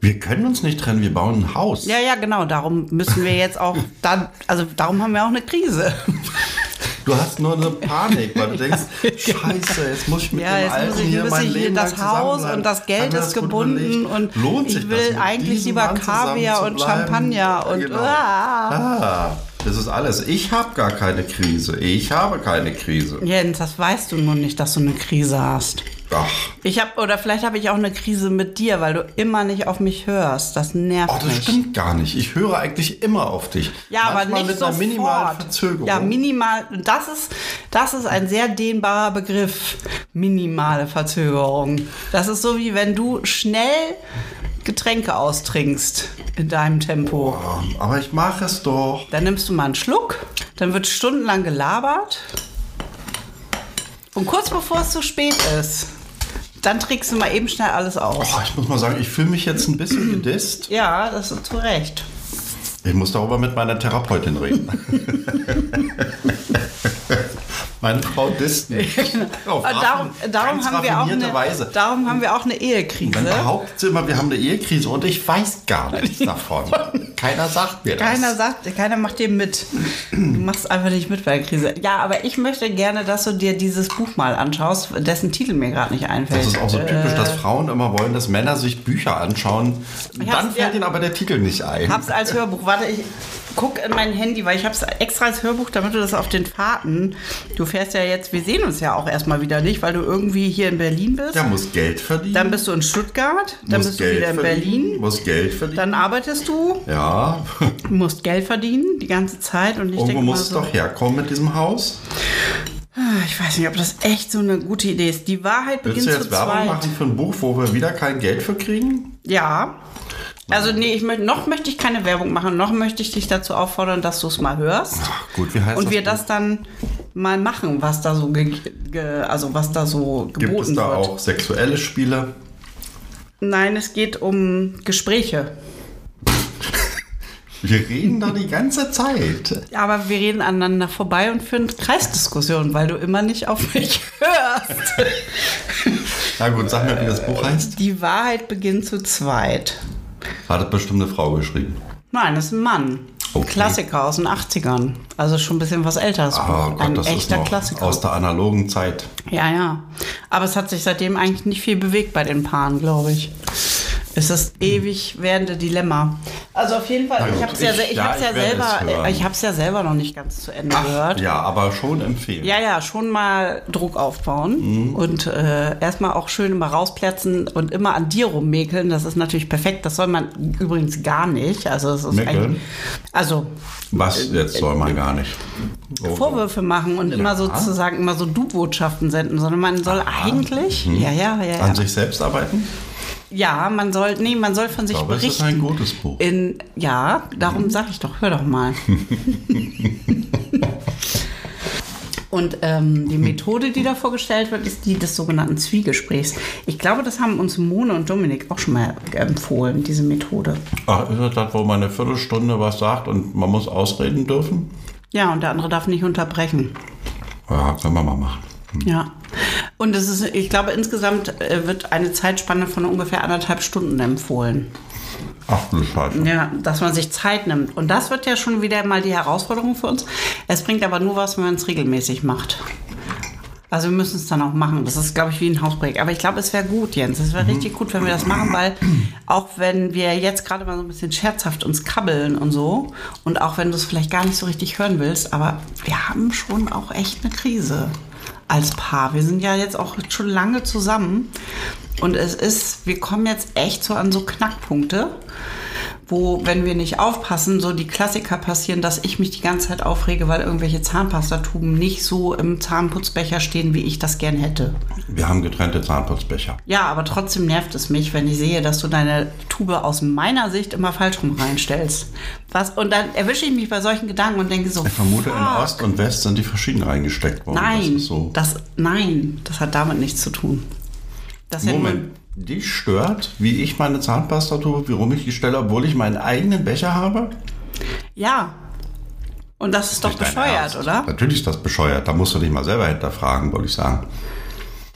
Wir können uns nicht trennen, wir bauen ein Haus. Ja, ja, genau. Darum müssen wir jetzt auch dann, also darum haben wir auch eine Krise. Du hast nur eine Panik, weil du denkst, scheiße, jetzt muss ich mit Ja, dem Alten hier muss mein Leben das Haus und das Geld ist gut gebunden und Lohnt sich ich das, will mit eigentlich lieber Kaviar und? Champagner und Genau. ah. Ah, das ist alles. Ich habe gar keine Krise. Ich habe keine Krise. Jens, das weißt du nur nicht, dass du eine Krise hast. Ach, Ich habe oder vielleicht habe ich auch eine Krise mit dir, weil du immer nicht auf mich hörst. Das nervt oh, das mich. stimmt gar nicht. Ich höre eigentlich immer auf dich. Ja, aber Manchmal nicht mit einer sofort. minimalen Verzögerung. Ja, minimal. Das ist, das ist ein sehr dehnbarer Begriff. Minimale Verzögerung. Das ist so wie wenn du schnell Getränke austrinkst in deinem Tempo. Oh, aber ich mache es doch. Dann nimmst du mal einen Schluck, dann wird stundenlang gelabert. Und kurz bevor es zu spät ist, dann trinkst du mal eben schnell alles aus. Oh, ich muss mal sagen, ich fühle mich jetzt ein bisschen gedisst. Ja, das ist zu Recht. Ich muss darüber mit meiner Therapeutin reden. Meine Frau disst mich. Auf Äh, darum, darum, haben wir auch eine, Weise. darum haben wir auch eine Ehekrise. behauptet sie immer, wir haben eine Ehekrise und ich weiß gar nichts davon. Keiner sagt mir das. Keiner sagt, keiner macht dir mit. Du machst einfach nicht mit bei der Krise. Ja, aber ich möchte gerne, dass du dir dieses Buch mal anschaust, dessen Titel mir gerade nicht einfällt. Das ist auch so typisch, Äh. dass Frauen immer wollen, dass Männer sich Bücher anschauen. Dann fällt ja. ihnen aber der Titel nicht ein. Hab's als Hörbuch. Warte, ich guck in mein Handy, weil ich hab's extra als Hörbuch, damit du das auf den Fahrten. Du fährst ja jetzt, wir sehen uns ja auch erstmal wieder nicht, weil du irgendwie hier in Berlin bist. Der muss Geld verdienen. Dann bist du in Stuttgart, dann muss bist du wieder in verdienen, Berlin. Muss Geld verdienen. Dann arbeitest du, ja, du musst Geld verdienen die ganze Zeit und ich irgendwo denke mal muss es so, doch herkommen mit diesem Haus. Ah, ich weiß nicht, ob das echt so eine gute Idee ist. Die Wahrheit Willst beginnt du zu jetzt Werbung zweit. machen für ein Buch, wo wir wieder kein Geld für kriegen? Ja. Also nee, ich möchte, noch möchte ich keine Werbung machen, noch möchte ich dich dazu auffordern, dass du es mal hörst. Ach, gut, wie heißt und das wir Buch? das dann mal machen, was da so, also was da so Gibt geboten es da wird. auch sexuelle Spiele? Nein, es geht um Gespräche. Wir reden da die ganze Zeit. Aber wir reden aneinander vorbei und führen Kreisdiskussionen, weil du immer nicht auf mich hörst. Na gut, sag mir, wie das Buch heißt. Die Wahrheit beginnt zu zweit. Hat das bestimmt eine Frau geschrieben. Nein, das ist ein Mann. Okay. Klassiker aus den 80ern. Also schon ein bisschen was älteres. Oh Buch. Gott, ein das ist echter noch Klassiker. aus der analogen Zeit. Ja, ja. Aber es hat sich seitdem eigentlich nicht viel bewegt bei den Paaren, glaube ich. Ist ewig werdende Dilemma. Also auf jeden Fall, ich habe es ja, ich- ich ja, ja selber, äh, ich habe es ja selber noch nicht ganz zu Ende gehört. Ja, aber schon empfehlen. Ja, ja, schon mal Druck aufbauen Mhm. und äh, erstmal auch schön immer rausplatzen und immer an dir rummäkeln. Das ist natürlich perfekt. Das soll man übrigens gar nicht. Also es ist Mäkeln? eigentlich- also Was jetzt soll man gar nicht. Oh, Vorwürfe machen und immer Ja. sozusagen immer so Du-Botschaften senden, sondern man soll eigentlich, ja, ja, ja, An sich selbst arbeiten? Ja, man soll, nee, man soll von sich Ich glaube, es ist berichten. ein gutes Buch. In, ja, darum sage ich doch, hör doch mal. Und ähm, die Methode, die da vorgestellt wird, ist die des sogenannten Zwiegesprächs. Ich glaube, das haben uns Mone und Dominik auch schon mal empfohlen, diese Methode. Ach, ist das das, wo man eine Viertelstunde was sagt und man muss ausreden dürfen? Ja, und der andere darf nicht unterbrechen. Ja, können wir mal machen. Ja. Und es ist, ich glaube, insgesamt äh, wird eine Zeitspanne von ungefähr anderthalb Stunden empfohlen. Ach du Scheiße. Ja, dass man sich Zeit nimmt. Und das wird ja schon wieder mal die Herausforderung für uns. Es bringt aber nur was, wenn man es regelmäßig macht. Also wir müssen es dann auch machen. Das ist, glaube ich, wie ein Hausprojekt. Aber ich glaube, es wäre gut, Jens. Es wäre richtig gut, wenn wir das machen, weil auch wenn wir jetzt gerade mal so ein bisschen scherzhaft uns kabbeln und so, und auch wenn du es vielleicht gar nicht so richtig hören willst, aber wir haben schon auch echt eine Krise als Paar. Wir sind ja jetzt auch schon lange zusammen. Und es ist, wir kommen jetzt echt so an so Knackpunkte, wo, wenn wir nicht aufpassen, so die Klassiker passieren, dass ich mich die ganze Zeit aufrege, weil irgendwelche Zahnpastatuben nicht so im Zahnputzbecher stehen, wie ich das gern hätte. Wir haben getrennte Zahnputzbecher. Ja, aber trotzdem nervt es mich, wenn ich sehe, dass du deine Tube aus meiner Sicht immer falsch rum reinstellst. Was, und dann erwische ich mich bei solchen Gedanken und denke so, Ich vermute, in fuck. Ost und West sind die verschieden reingesteckt worden. Nein, Das so. das, nein, das hat damit nichts zu tun. Das Moment, dich stört, wie ich meine Zahnpasta tue, wie rum ich die stelle, obwohl ich meinen eigenen Becher habe? Ja. Und das ist doch Nicht dein bescheuert, oder? Natürlich ist das bescheuert. Da musst du dich mal selber hinterfragen, würde ich sagen.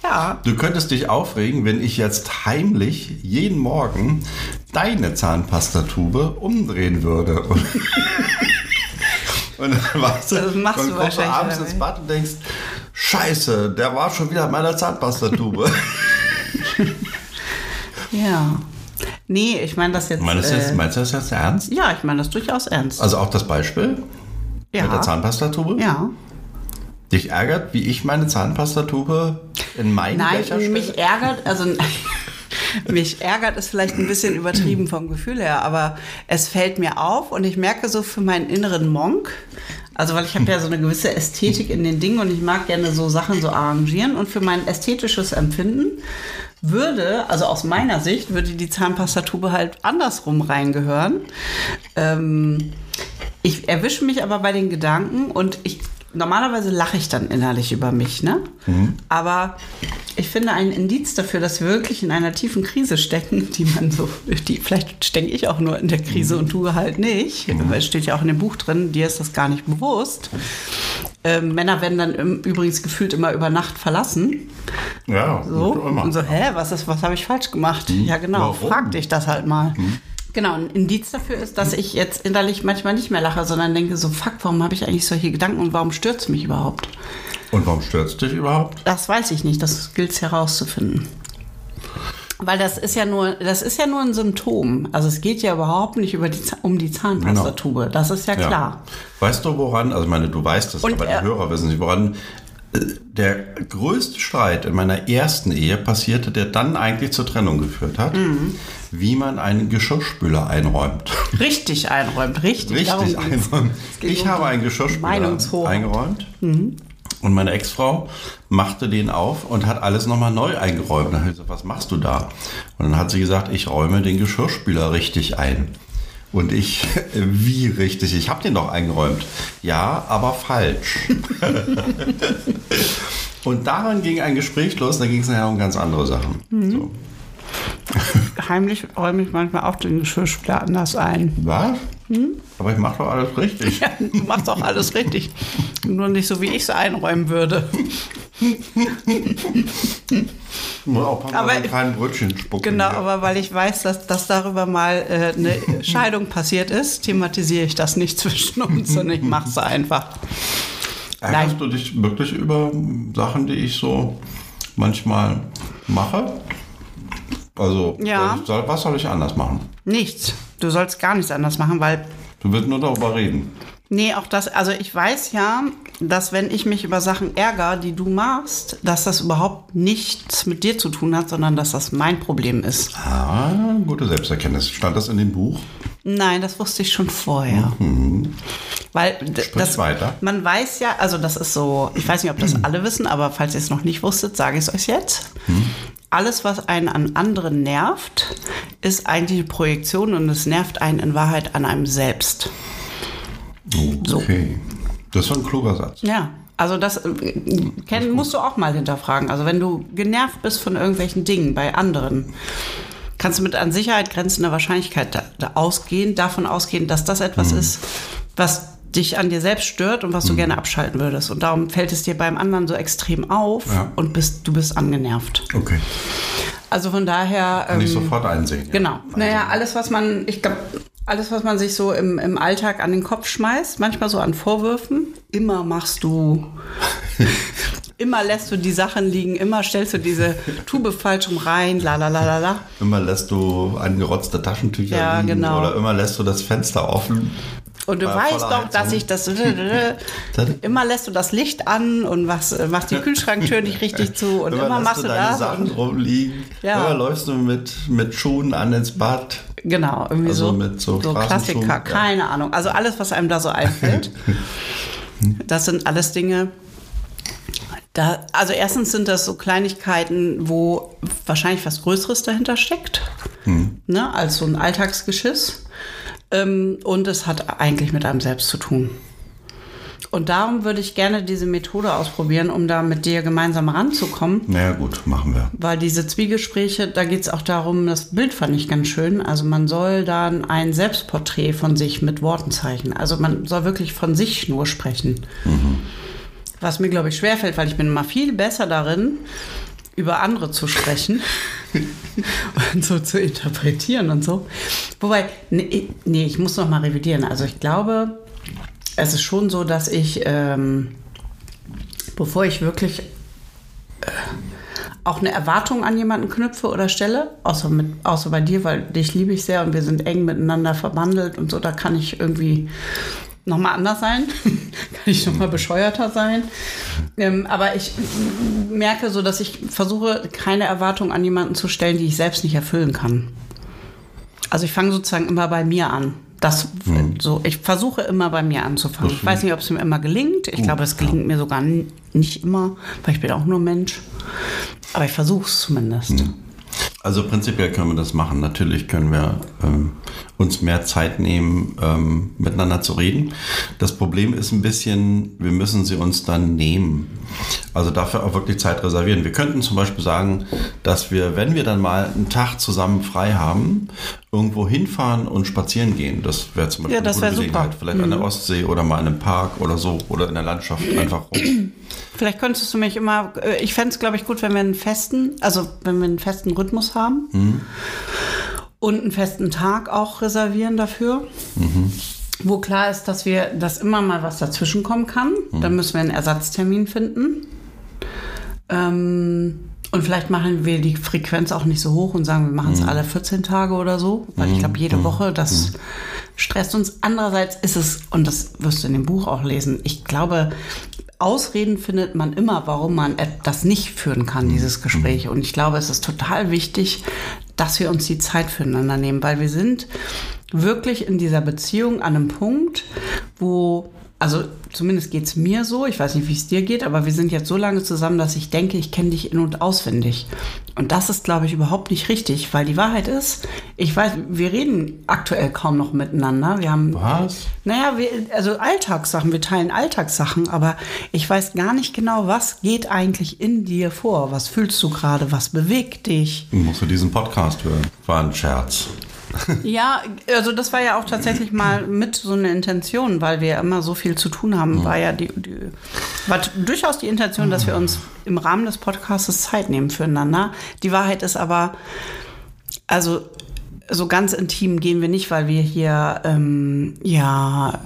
Ja. Du könntest dich aufregen, wenn ich jetzt heimlich jeden Morgen deine Zahnpastatube umdrehen würde. Und, und dann, weißt du, Das machst dann du kommst du abends ins? Bad und denkst, Scheiße, der war schon wieder in meiner Zahnpastatube. Ja. Nee, ich meine das jetzt. meinst, du das, äh, meinst du das jetzt ernst? ja, ich meine das durchaus ernst. Also auch das Beispiel ja. mit der Zahnpastatube? ja. Dich ärgert, wie ich meine Zahnpastatube in meinen Nein, Becher stelle? mich ärgert, also mich ärgert ist vielleicht ein bisschen übertrieben vom Gefühl her, aber es fällt mir auf und ich merke so für meinen inneren Monk, also weil ich habe ja so eine gewisse Ästhetik in den Dingen und ich mag gerne so Sachen so arrangieren und für mein ästhetisches Empfinden würde, also aus meiner Sicht, würde die Zahnpastatube halt andersrum reingehören. Ähm, ich erwische mich aber bei den Gedanken und ich normalerweise lache ich dann innerlich über mich, ne? Mhm. Aber ich finde ein Indiz dafür, dass wir wirklich in einer tiefen Krise stecken, die man so, die, vielleicht stecke ich auch nur in der Krise und du halt nicht. Mhm. Weil es steht ja auch in dem Buch drin, dir ist das gar nicht bewusst. Ähm, Männer werden dann im, übrigens gefühlt immer über Nacht verlassen. Ja, So. immer. Und so, hä, was ist, was habe ich falsch gemacht? Ja, genau, Warum? frag dich das halt mal. Genau, ein Indiz dafür ist, dass ich jetzt innerlich manchmal nicht mehr lache, sondern denke so, fuck, warum habe ich eigentlich solche Gedanken und warum stört es mich überhaupt? Und warum stört es dich überhaupt? Das weiß ich nicht, das gilt es herauszufinden. Weil das ist ja nur, das ist ja nur ein Symptom. Also es geht ja überhaupt nicht über die, um die Zahnpastatube. Das ist ja klar. Weißt du, woran, also ich meine, du weißt es, aber die äh, Hörer wissen nicht, woran äh, der größte Streit in meiner ersten Ehe passierte, der dann eigentlich zur Trennung geführt hat, Mhm. Wie man einen Geschirrspüler einräumt. Richtig einräumt, richtig. Richtig geht Ich um habe einen Geschirrspüler eingeräumt. Und meine Ex-Frau machte den auf und hat alles nochmal neu eingeräumt. Dann habe ich gesagt, was machst du da? Und dann hat sie gesagt, ich räume den Geschirrspüler richtig ein. Und ich, wie richtig? Ich habe den doch eingeräumt. Ja, aber falsch. und daran ging ein Gespräch los, da ging es nachher um ganz andere Sachen. So. Heimlich räume ich manchmal auch den Geschirrspüler anders ein. Was? Aber ich mache doch alles richtig. Ja, du machst auch alles richtig. Nur nicht so, wie ich es einräumen würde. Muss aufpassen, Aber- kein Brötchen spucken. Genau, hier. aber weil ich weiß, dass, dass darüber mal äh, eine Scheidung passiert ist, thematisiere ich das nicht zwischen uns und ich mache es einfach. Ärgerst du dich wirklich über Sachen, die ich so manchmal mache? Also, Ja. was soll, was soll ich anders machen? Nichts. Du sollst gar nichts anders machen, weil Du willst nur darüber reden. Nee, auch das, also ich weiß ja, dass wenn ich mich über Sachen ärgere, die du machst, dass das überhaupt nichts mit dir zu tun hat, sondern dass das mein Problem ist. Ah, gute Selbsterkenntnis. Stand das in dem Buch? Nein, das wusste ich schon vorher. Weil d- das, weiter. man weiß ja, also das ist so, ich weiß nicht, ob das alle wissen, aber falls ihr es noch nicht wusstet, sage ich es euch jetzt. Alles, was einen an anderen nervt, ist eigentlich eine Projektion und es nervt einen in Wahrheit an einem selbst. Okay. Das ist ein kluger Satz. Ja, also das äh, kennen musst du auch mal hinterfragen. Also wenn du genervt bist von irgendwelchen Dingen bei anderen, kannst du mit an Sicherheit grenzender Wahrscheinlichkeit da, da ausgehen, davon ausgehen, dass das etwas ist, was dich an dir selbst stört und was du gerne abschalten würdest. Und darum fällt es dir beim anderen so extrem auf Ja. und bist, du bist angenervt. Okay. Also von daher. Kann ich ähm, sofort einsehen. ja. Genau. Naja, Einsehen. alles, was man, ich glaube, alles, was man sich so im, im Alltag an den Kopf schmeißt, manchmal so an Vorwürfen, immer machst du, immer lässt du die Sachen liegen, immer stellst du diese Tube falsch rum rein, la la la la la. Immer lässt du angerotzte Taschentücher Ja, liegen genau. oder immer lässt du das Fenster offen. Und du weißt doch, dass ich das. immer lässt du das Licht an und machst, machst die Kühlschranktür nicht richtig zu und immer, lässt machst du deine das. Sachen Und, rumliegen. Ja. Immer läufst du mit, mit Schuhen an ins Bad. genau, irgendwie Also so, mit so so Klassiker, ja. keine Ahnung. Also alles, was einem da so einfällt, das sind alles Dinge. Da, also erstens sind das so Kleinigkeiten, wo wahrscheinlich was Größeres dahinter steckt, ne, als so ein Alltagsgeschiss. Ähm, und es hat eigentlich mit einem selbst zu tun. Und darum würde ich gerne diese Methode ausprobieren, um da mit dir gemeinsam ranzukommen. Naja, gut, machen wir. Weil diese Zwiegespräche, da geht es auch darum, das Bild fand ich ganz schön. Also man soll dann ein Selbstporträt von sich mit Worten zeichnen. Also man soll wirklich von sich nur sprechen. Was mir, glaube ich, schwerfällt, weil ich bin immer viel besser darin, über andere zu sprechen und so zu interpretieren und so. Wobei, nee, nee ich muss noch mal revidieren. Also ich glaube, es ist schon so, dass ich, ähm, bevor ich wirklich äh, auch eine Erwartung an jemanden knüpfe oder stelle, außer, mit, außer bei dir, weil dich liebe ich sehr und wir sind eng miteinander verbandelt und so, da kann ich irgendwie nochmal anders sein, kann ich nochmal bescheuerter sein. Ähm, aber ich merke so, dass ich versuche, keine Erwartung an jemanden zu stellen, die ich selbst nicht erfüllen kann. Also ich fange sozusagen immer bei mir an. Das, so, ich versuche immer bei mir anzufangen. Ich weiß nicht, ob es mir immer gelingt. Ich glaube, es gelingt mir sogar nicht immer, weil ich bin auch nur Mensch. Aber ich versuche es zumindest. Also prinzipiell können wir das machen. Natürlich können wir ähm, uns mehr Zeit nehmen, ähm, miteinander zu reden. Das Problem ist ein bisschen, wir müssen sie uns dann nehmen. Also dafür auch wirklich Zeit reservieren. Wir könnten zum Beispiel sagen, dass wir, wenn wir dann mal einen Tag zusammen frei haben, irgendwo hinfahren und spazieren gehen. Das wäre zum Beispiel Ja, das eine gute super. Vielleicht an der Ostsee oder mal in einem Park oder so oder in der Landschaft einfach rum. Vielleicht könntest du mich immer, äh, ich fände es, glaube ich, gut, wenn wir einen festen, also wenn wir einen festen Rhythmus haben und einen festen Tag auch reservieren dafür. Wo klar ist, dass wir, dass immer mal was dazwischen kommen kann. Dann müssen wir einen Ersatztermin finden. Ähm, und vielleicht machen wir die Frequenz auch nicht so hoch und sagen, wir machen es alle 14 Tage oder so. Weil ich glaube, jede Woche, das stresst uns. Andererseits ist es, und das wirst du in dem Buch auch lesen, ich glaube, Ausreden findet man immer, warum man das nicht führen kann, dieses Gespräch. Und ich glaube, es ist total wichtig, dass wir uns die Zeit füreinander nehmen, weil wir sind wirklich in dieser Beziehung an einem Punkt, wo, also zumindest geht's mir so, ich weiß nicht, wie es dir geht, aber wir sind jetzt so lange zusammen, dass ich denke, ich kenne dich in- und auswendig. Und das ist, glaube ich, überhaupt nicht richtig, weil die Wahrheit ist, ich weiß, wir reden aktuell kaum noch miteinander. Wir haben Was? naja, wir, also Alltagssachen, wir teilen Alltagssachen, aber ich weiß gar nicht genau, was geht eigentlich in dir vor? Was fühlst du gerade? Was bewegt dich? Musst du diesen Podcast hören? War ein Scherz. Ja, also das war ja auch tatsächlich mal mit so eine Intention, weil wir immer so viel zu tun haben, war ja die, die war durchaus die Intention, dass wir uns im Rahmen des Podcasts Zeit nehmen füreinander. Die Wahrheit ist aber, also so ganz intim gehen wir nicht, weil wir hier ähm, ja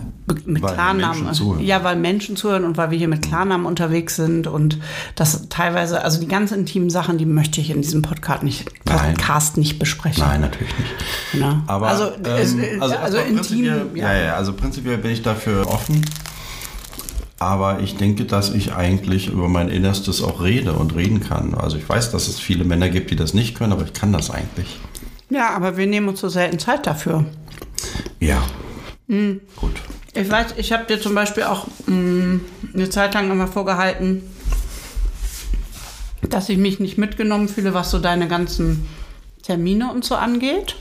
mit Weil Klarnamen, ja, weil Menschen zuhören und weil wir hier mit Klarnamen unterwegs sind und das teilweise, also die ganz intimen Sachen, die möchte ich in diesem Podcast nicht, Nein. Podcast nicht besprechen. Nein, natürlich nicht. Ne? Aber also, ähm, äh, also, also, prinzipiell- intim, ja. ja, also prinzipiell bin ich dafür offen. Aber ich denke, dass ich eigentlich über mein Innerstes auch rede und reden kann. Also ich weiß, dass es viele Männer gibt, die das nicht können, aber ich kann das eigentlich. Ja, aber wir nehmen uns so selten Zeit dafür. Ja. Hm. Gut. Ich weiß, ich habe dir zum Beispiel auch mh, eine Zeit lang immer vorgehalten, dass ich mich nicht mitgenommen fühle, was so deine ganzen Termine und so angeht.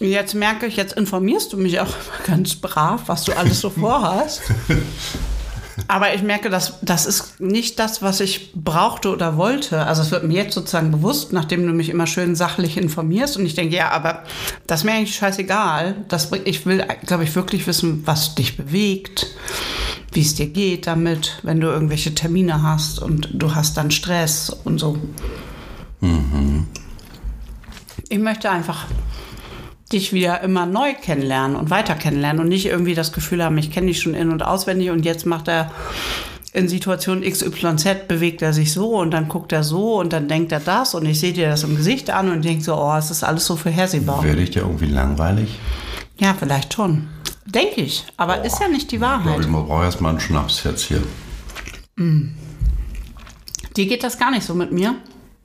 Jetzt merke ich, jetzt informierst du mich auch immer ganz brav, was du alles so vorhast. Aber ich merke, dass das ist nicht das, was ich brauchte oder wollte. Also es wird mir jetzt sozusagen bewusst, nachdem du mich immer schön sachlich informierst. Und ich denke, ja, aber das ist mir eigentlich scheißegal. Das, ich will, glaube ich, wirklich wissen, was dich bewegt, wie es dir geht damit, wenn du irgendwelche Termine hast und du hast dann Stress und so. Ich möchte einfach dich wieder immer neu kennenlernen und weiter kennenlernen und nicht irgendwie das Gefühl haben, ich kenne dich schon in- und auswendig und jetzt macht er in Situation XYZ bewegt er sich so und dann guckt er so und dann denkt er das und ich sehe dir das im Gesicht an und denke so, oh, es ist alles so vorhersehbar. Werde ich dir irgendwie langweilig? Ja, vielleicht schon. Denke ich, aber ist ja nicht die Ich glaube, Wahrheit. ich brauche erstmal einen Schnaps jetzt hier. Dir geht das gar nicht so mit mir.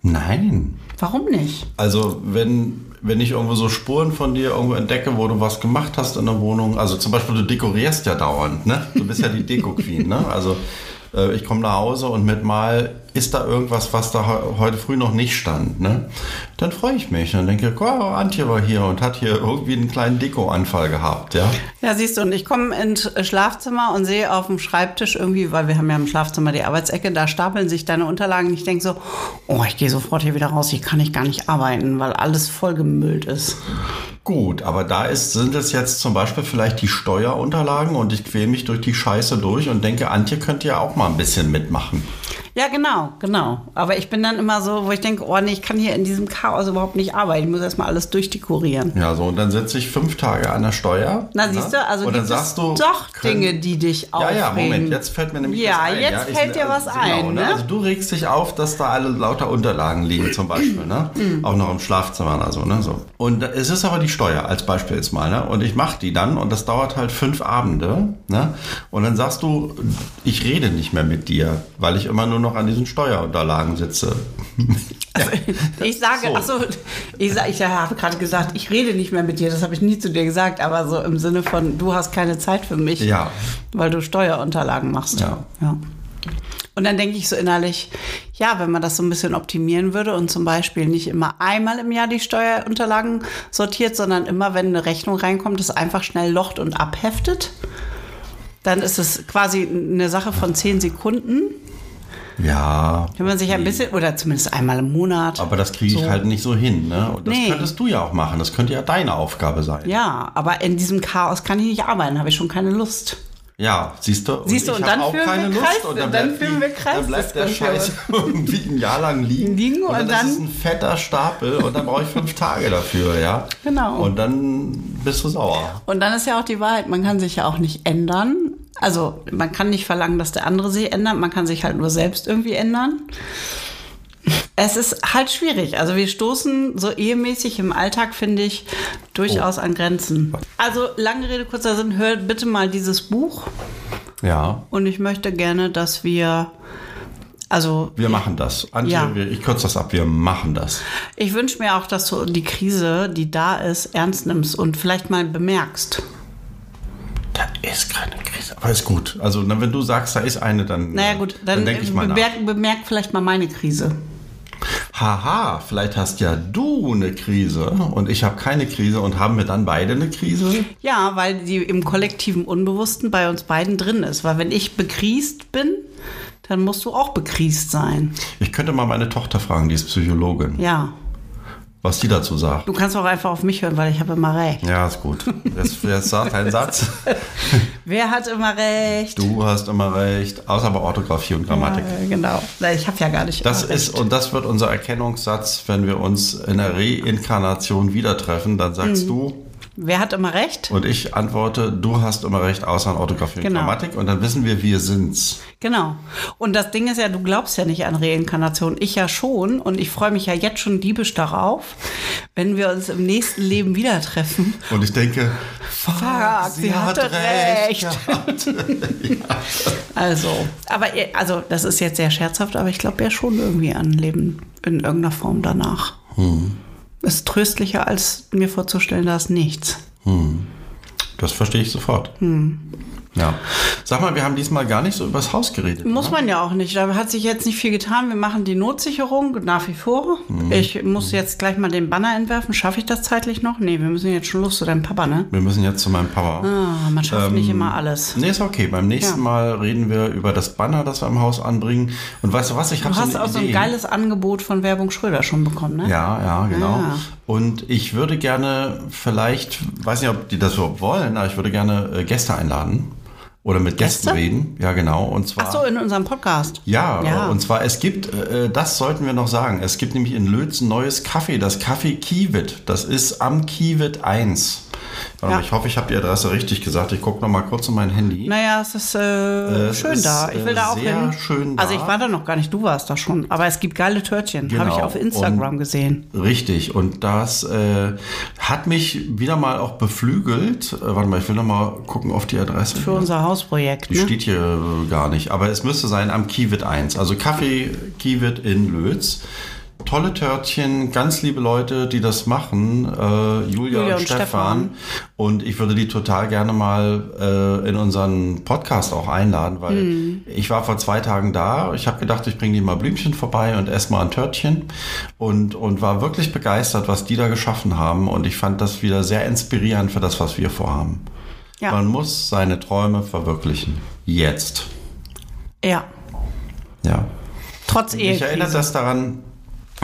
Nein. Warum nicht? Also wenn, wenn ich irgendwo so Spuren von dir irgendwo entdecke, wo du was gemacht hast in der Wohnung, also zum Beispiel du dekorierst ja dauernd, ne? Du bist ja die Deko-Queen, ne? Also äh, ich komme nach Hause und mit mal ist da irgendwas, was da he- heute früh noch nicht stand, ne? Dann freue ich mich und denke, oh, Antje war hier und hat hier irgendwie einen kleinen Deko-Anfall gehabt, ja? Ja, siehst du, und ich komme ins Schlafzimmer und sehe auf dem Schreibtisch irgendwie, weil wir haben ja im Schlafzimmer die Arbeitsecke, da stapeln sich deine Unterlagen. Ich denke so, oh, ich gehe sofort hier wieder raus, hier kann ich gar nicht arbeiten, weil alles vollgemüllt ist. Gut, aber da ist, sind es jetzt zum Beispiel vielleicht die Steuerunterlagen und ich quäle mich durch die Scheiße durch und denke, Antje könnte ja auch mal ein bisschen mitmachen. Ja, genau, genau. Aber ich bin dann immer so, wo ich denke, oh nee, ich kann hier in diesem Chaos überhaupt nicht arbeiten. Ich muss erstmal alles durchdekorieren. Ja, so, und dann sitze ich fünf Tage an der Steuer. Na, ne? siehst du, also und dann sagst du, doch können- Dinge, die dich Ja, aufregen. ja, Moment, jetzt fällt mir nämlich Ja, was ein. jetzt Ich- fällt dir was ein, ne? Also du regst dich auf, dass da alle lauter Unterlagen liegen zum Beispiel, ne? Mhm. Auch noch im Schlafzimmer oder so, ne? So. Und es ist aber die Steuer als Beispiel jetzt mal, ne? Und ich mache die dann und das dauert halt fünf Abende, ne? Und dann sagst du, ich rede nicht mehr mit dir, weil ich immer nur noch an diesen Steuerunterlagen sitze. Also, ich sage, So. ach so, ich, sag, ich habe gerade gesagt, ich rede nicht mehr mit dir. Das habe ich nie zu dir gesagt, aber so im Sinne von, du hast keine Zeit für mich, Ja. weil du Steuerunterlagen machst. Ja. ja. Und dann denke ich so innerlich, ja, wenn man das so ein bisschen optimieren würde und zum Beispiel nicht immer einmal im Jahr die Steuerunterlagen sortiert, sondern immer, wenn eine Rechnung reinkommt, es einfach schnell locht und abheftet, dann ist es quasi eine Sache von zehn Sekunden. Ja. Wenn man sich ein bisschen, oder zumindest einmal im Monat. Aber das kriege ich so. halt nicht so hin. Ne? Und das Nee. könntest du ja auch machen. Das könnte ja deine Aufgabe sein. Ja, aber in diesem Chaos kann ich nicht arbeiten, habe ich schon keine Lust. Ja, siehst du? Siehst du, und dann auch führen wir keine Lust. Kreis- und dann bleibt führen wir Kreis- Dann bleibt der. Scheiß irgendwie ein Jahr lang liegen. Liegen und dann, dann- ist es ein fetter Stapel und dann brauche ich fünf Tage dafür, ja. Genau. Und dann bist du sauer. Und dann ist ja auch die Wahrheit, man kann sich ja auch nicht ändern. Also man kann nicht verlangen, dass der andere sich ändert, man kann sich halt nur selbst irgendwie ändern. Es ist halt schwierig. Also wir stoßen so ehemäßig im Alltag, finde ich, durchaus an Grenzen. Also lange Rede, kurzer Sinn, hört bitte mal dieses Buch. Ja, Und ich möchte gerne, dass wir, also wir machen das. Antje, Ja. wir, ich kürze das ab, wir machen das. ich wünsche mir auch, dass du die Krise, die da ist, ernst nimmst und vielleicht mal bemerkst. Da ist keine Krise. Aber ist gut. Also na, wenn du sagst, da ist eine, dann, Naja gut, dann, denke ich mal nach. bemerk, bemerk vielleicht mal meine Krise. Haha, vielleicht hast ja du eine Krise und ich habe keine Krise und haben wir dann beide eine Krise? Ja, weil die im kollektiven Unbewussten bei uns beiden drin ist. Weil wenn ich bekriest bin, dann musst du auch bekriest sein. Ich könnte mal meine Tochter fragen, die ist Psychologin, Ja. Was die dazu sagt. Du kannst auch einfach auf mich hören, weil ich habe immer recht. Ja, ist gut. Jetzt, jetzt sagt ein Satz. Wer hat immer recht? Du hast immer recht, außer bei Orthographie und Grammatik. Äh, genau. Ich habe ja gar nicht Das ist, recht. und das wird unser Erkennungssatz, wenn wir uns in der Reinkarnation wieder treffen, dann sagst Mhm. du Wer hat immer recht? und ich antworte, du hast immer recht, außer in Orthographie und Genau. Grammatik und dann wissen wir, wir sind's. Genau. Und das Ding ist ja, du glaubst ja nicht an Reinkarnation. Ich ja schon. Und ich freue mich ja jetzt schon diebisch darauf, wenn wir uns im nächsten Leben wieder treffen. Und ich denke, Fuck, sie, hatte recht. gehabt. Also, aber also das ist jetzt sehr scherzhaft, aber ich glaube ja schon irgendwie an Leben in irgendeiner Form danach. Ist tröstlicher, als mir vorzustellen, da ist nichts. Das verstehe ich sofort. Hm. Ja. Sag mal, wir haben diesmal gar nicht so übers Haus geredet. Muss ne? man ja auch nicht. Da hat sich jetzt nicht viel getan. Wir machen die Notsicherung nach wie vor. Ich muss jetzt gleich mal den Banner entwerfen. Schaffe ich das zeitlich noch? Nee, wir müssen jetzt schon los zu deinem Papa, ne? Wir müssen jetzt zu meinem Papa. Ah, man schafft nicht immer alles. Nee, ist okay. Beim nächsten Ja. Mal reden wir über das Banner, das wir im Haus anbringen. Und weißt du was? Ich habe Du so hast eine auch so ein Idee. geiles Angebot von Werbung Schröder schon bekommen, ne? Ja, ja, genau. Ah. Und ich würde gerne vielleicht, weiß nicht, ob die das überhaupt wollen, aber ich würde gerne äh, Gäste einladen. Oder mit Gästen Gäste? reden. Ja, genau. Und zwar. Ach so, in unserem Podcast. Ja, Ja. und zwar, es gibt, äh, das sollten wir noch sagen, es gibt nämlich in Lötz ein neues Kaffee, das Kaffee Kiewit. Das ist am Kiewit 1. Ja. Ich hoffe, ich habe die Adresse richtig gesagt. Ich gucke noch mal kurz in mein Handy. Naja, es ist äh, Es schön ist, da. Ich will äh, da auch sehr hin. schön da. Also ich war da noch gar nicht, du warst da schon. Aber es gibt geile Törtchen. Habe ich Genau. auf Instagram Und- gesehen. Richtig, und das äh, hat mich wieder mal auch beflügelt. Äh, warte mal, ich will noch mal gucken auf die Adresse. Für unser Hausprojekt. Die Ne? steht hier gar nicht, aber es müsste sein am Kiewit 1. Also Kaffee Kiewit in Lötz. Tolle Törtchen, ganz liebe Leute, die das machen. Äh, Julia, Julia und, und Stefan. Stefan. Und ich würde die total gerne mal äh, in unseren Podcast auch einladen, weil Hm. ich war vor zwei Tagen da. Ich habe gedacht, ich bringe die mal Blümchen vorbei und esse mal ein Törtchen. Und, und war wirklich begeistert, was die da geschaffen haben. Und ich fand das wieder sehr inspirierend für das, was wir vorhaben. Ja. Man muss seine Träume verwirklichen. Jetzt. Ja. Ja. Trotz Mich erinnert Ehekrise. das daran,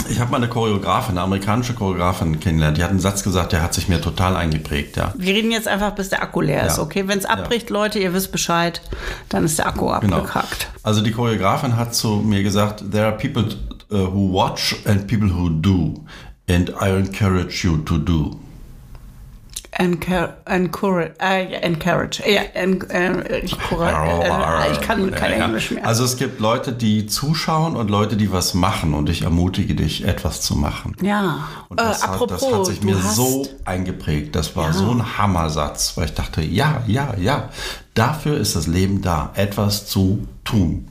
ich habe mal eine Choreografin, eine amerikanische Choreografin kennengelernt. Die hat einen Satz gesagt, der hat sich mir total eingeprägt, ja. Wir reden jetzt einfach, bis der Akku leer ist, Ja. okay? Wenn es abbricht, Leute, ihr wisst Bescheid, dann ist der Akku Genau. abgekackt. Also die Choreografin hat zu mir gesagt, there are people uh, who watch and people who do. And I encourage you to do. Encourage, encourage, äh, encourage. Ja, en, äh, ich, äh, ich kann kein Ja, Englisch mehr. Also es gibt Leute, die zuschauen und Leute, die was machen. Und ich ermutige dich, etwas zu machen. ja, Und äh, das, apropos, hat, das hat sich mir hast, so eingeprägt. Das war Ja. so ein Hammersatz, weil ich dachte, ja, ja, ja, dafür ist das Leben da, etwas zu tun.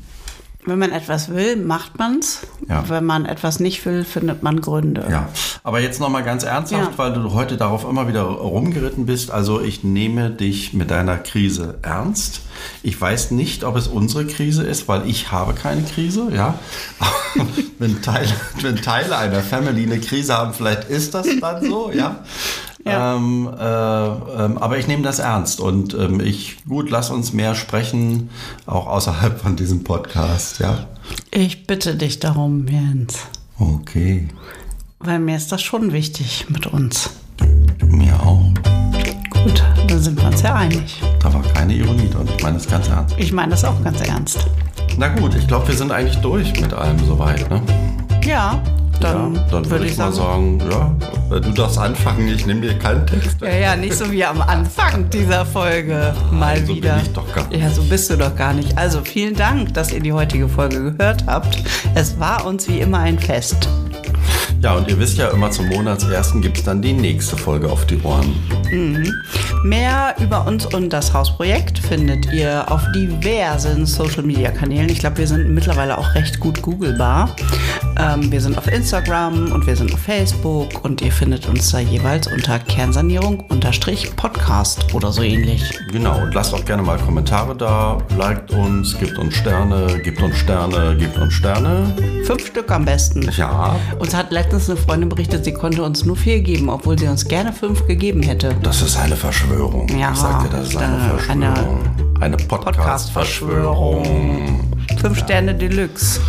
Wenn man etwas will, macht man's. Ja. Wenn man etwas nicht will, findet man Gründe. Ja, aber jetzt noch mal ganz ernsthaft, Ja. weil du heute darauf immer wieder rumgeritten bist. Also ich nehme dich mit deiner Krise ernst. Ich weiß nicht, ob es unsere Krise ist, weil ich habe keine Krise. Ja, wenn Teile, wenn Teile einer Family eine Krise haben, vielleicht ist das dann so. Ja. Ja. Ähm, äh, ähm, aber ich nehme das ernst und ähm, ich gut, lass uns mehr sprechen, auch außerhalb von diesem Podcast. Ja. Ich bitte dich darum, Jens. Okay, Weil mir ist das schon wichtig mit uns. mir auch. Gut, dann sind wir uns ja einig. Da war keine Ironie drin. Ich meine das ganz ernst. Ich meine das auch ganz ernst. Na gut, ich glaube, wir sind eigentlich durch mit allem soweit. Ne? Ja, dann, ja, dann würde ich, mal sagen, ja, äh, du darfst anfangen, ich nehme dir keinen Text. Ja, ja, nicht so wie am Anfang dieser Folge. Mal so bin wieder. ich doch gar nicht. Ja, so bist du doch gar nicht. Also vielen Dank, dass ihr die heutige Folge gehört habt. Es war uns wie immer ein Fest. Ja, und ihr wisst ja, immer zum Monatsersten gibt es dann die nächste Folge auf die Ohren. Mehr über uns und das Hausprojekt findet ihr auf diversen Social Media Kanälen. Ich glaube, wir sind mittlerweile auch recht gut googelbar. Ähm, wir sind auf Instagram und wir sind auf Facebook und ihr findet uns da jeweils unter Kernsanierung-Podcast oder so ähnlich. Genau, und lasst auch gerne mal Kommentare da, liked uns, gebt uns Sterne, gebt uns Sterne, gebt uns Sterne. Fünf Stück am besten. Ja, Uns hat letztens eine Freundin berichtet, sie konnte uns nur vier geben, obwohl sie uns gerne fünf gegeben hätte. das ist eine Verschwörung. Ja, ich sag dir, das ist eine äh, Verschwörung. Eine, Podcast-Verschwörung. Fünf Sterne Deluxe.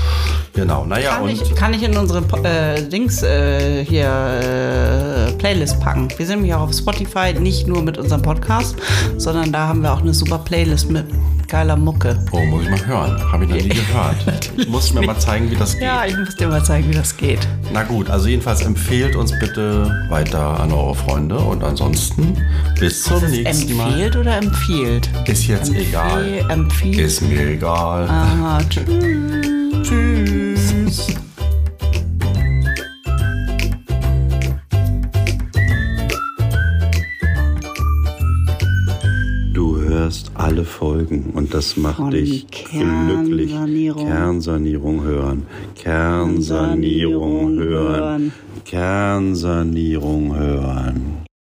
Genau, naja, Kann und ich, kann ich in unsere äh, Dings äh, hier äh, Playlist packen. Wir sind nämlich auch auf Spotify, nicht nur mit unserem Podcast, sondern da haben wir auch eine super Playlist mit geiler Mucke. Oh, muss ich mal hören. Habe ich noch nie gehört. Muss mir mal zeigen, wie das geht. Ja, ich muss dir mal zeigen, wie das geht. Na gut, also jedenfalls empfehlt uns bitte weiter an eure Freunde und ansonsten bis zum nächsten Mal. empfiehlt oder empfiehlt? Ist jetzt egal. Empfiehlt. Ist mir egal. Aha, tschüss. Tschüss. Du hörst alle Folgen und das macht Von dich glücklich. Kernsanierung. Kernsanierung hören. Kernsanierung Kernsanierung hören. hören. Kernsanierung hören.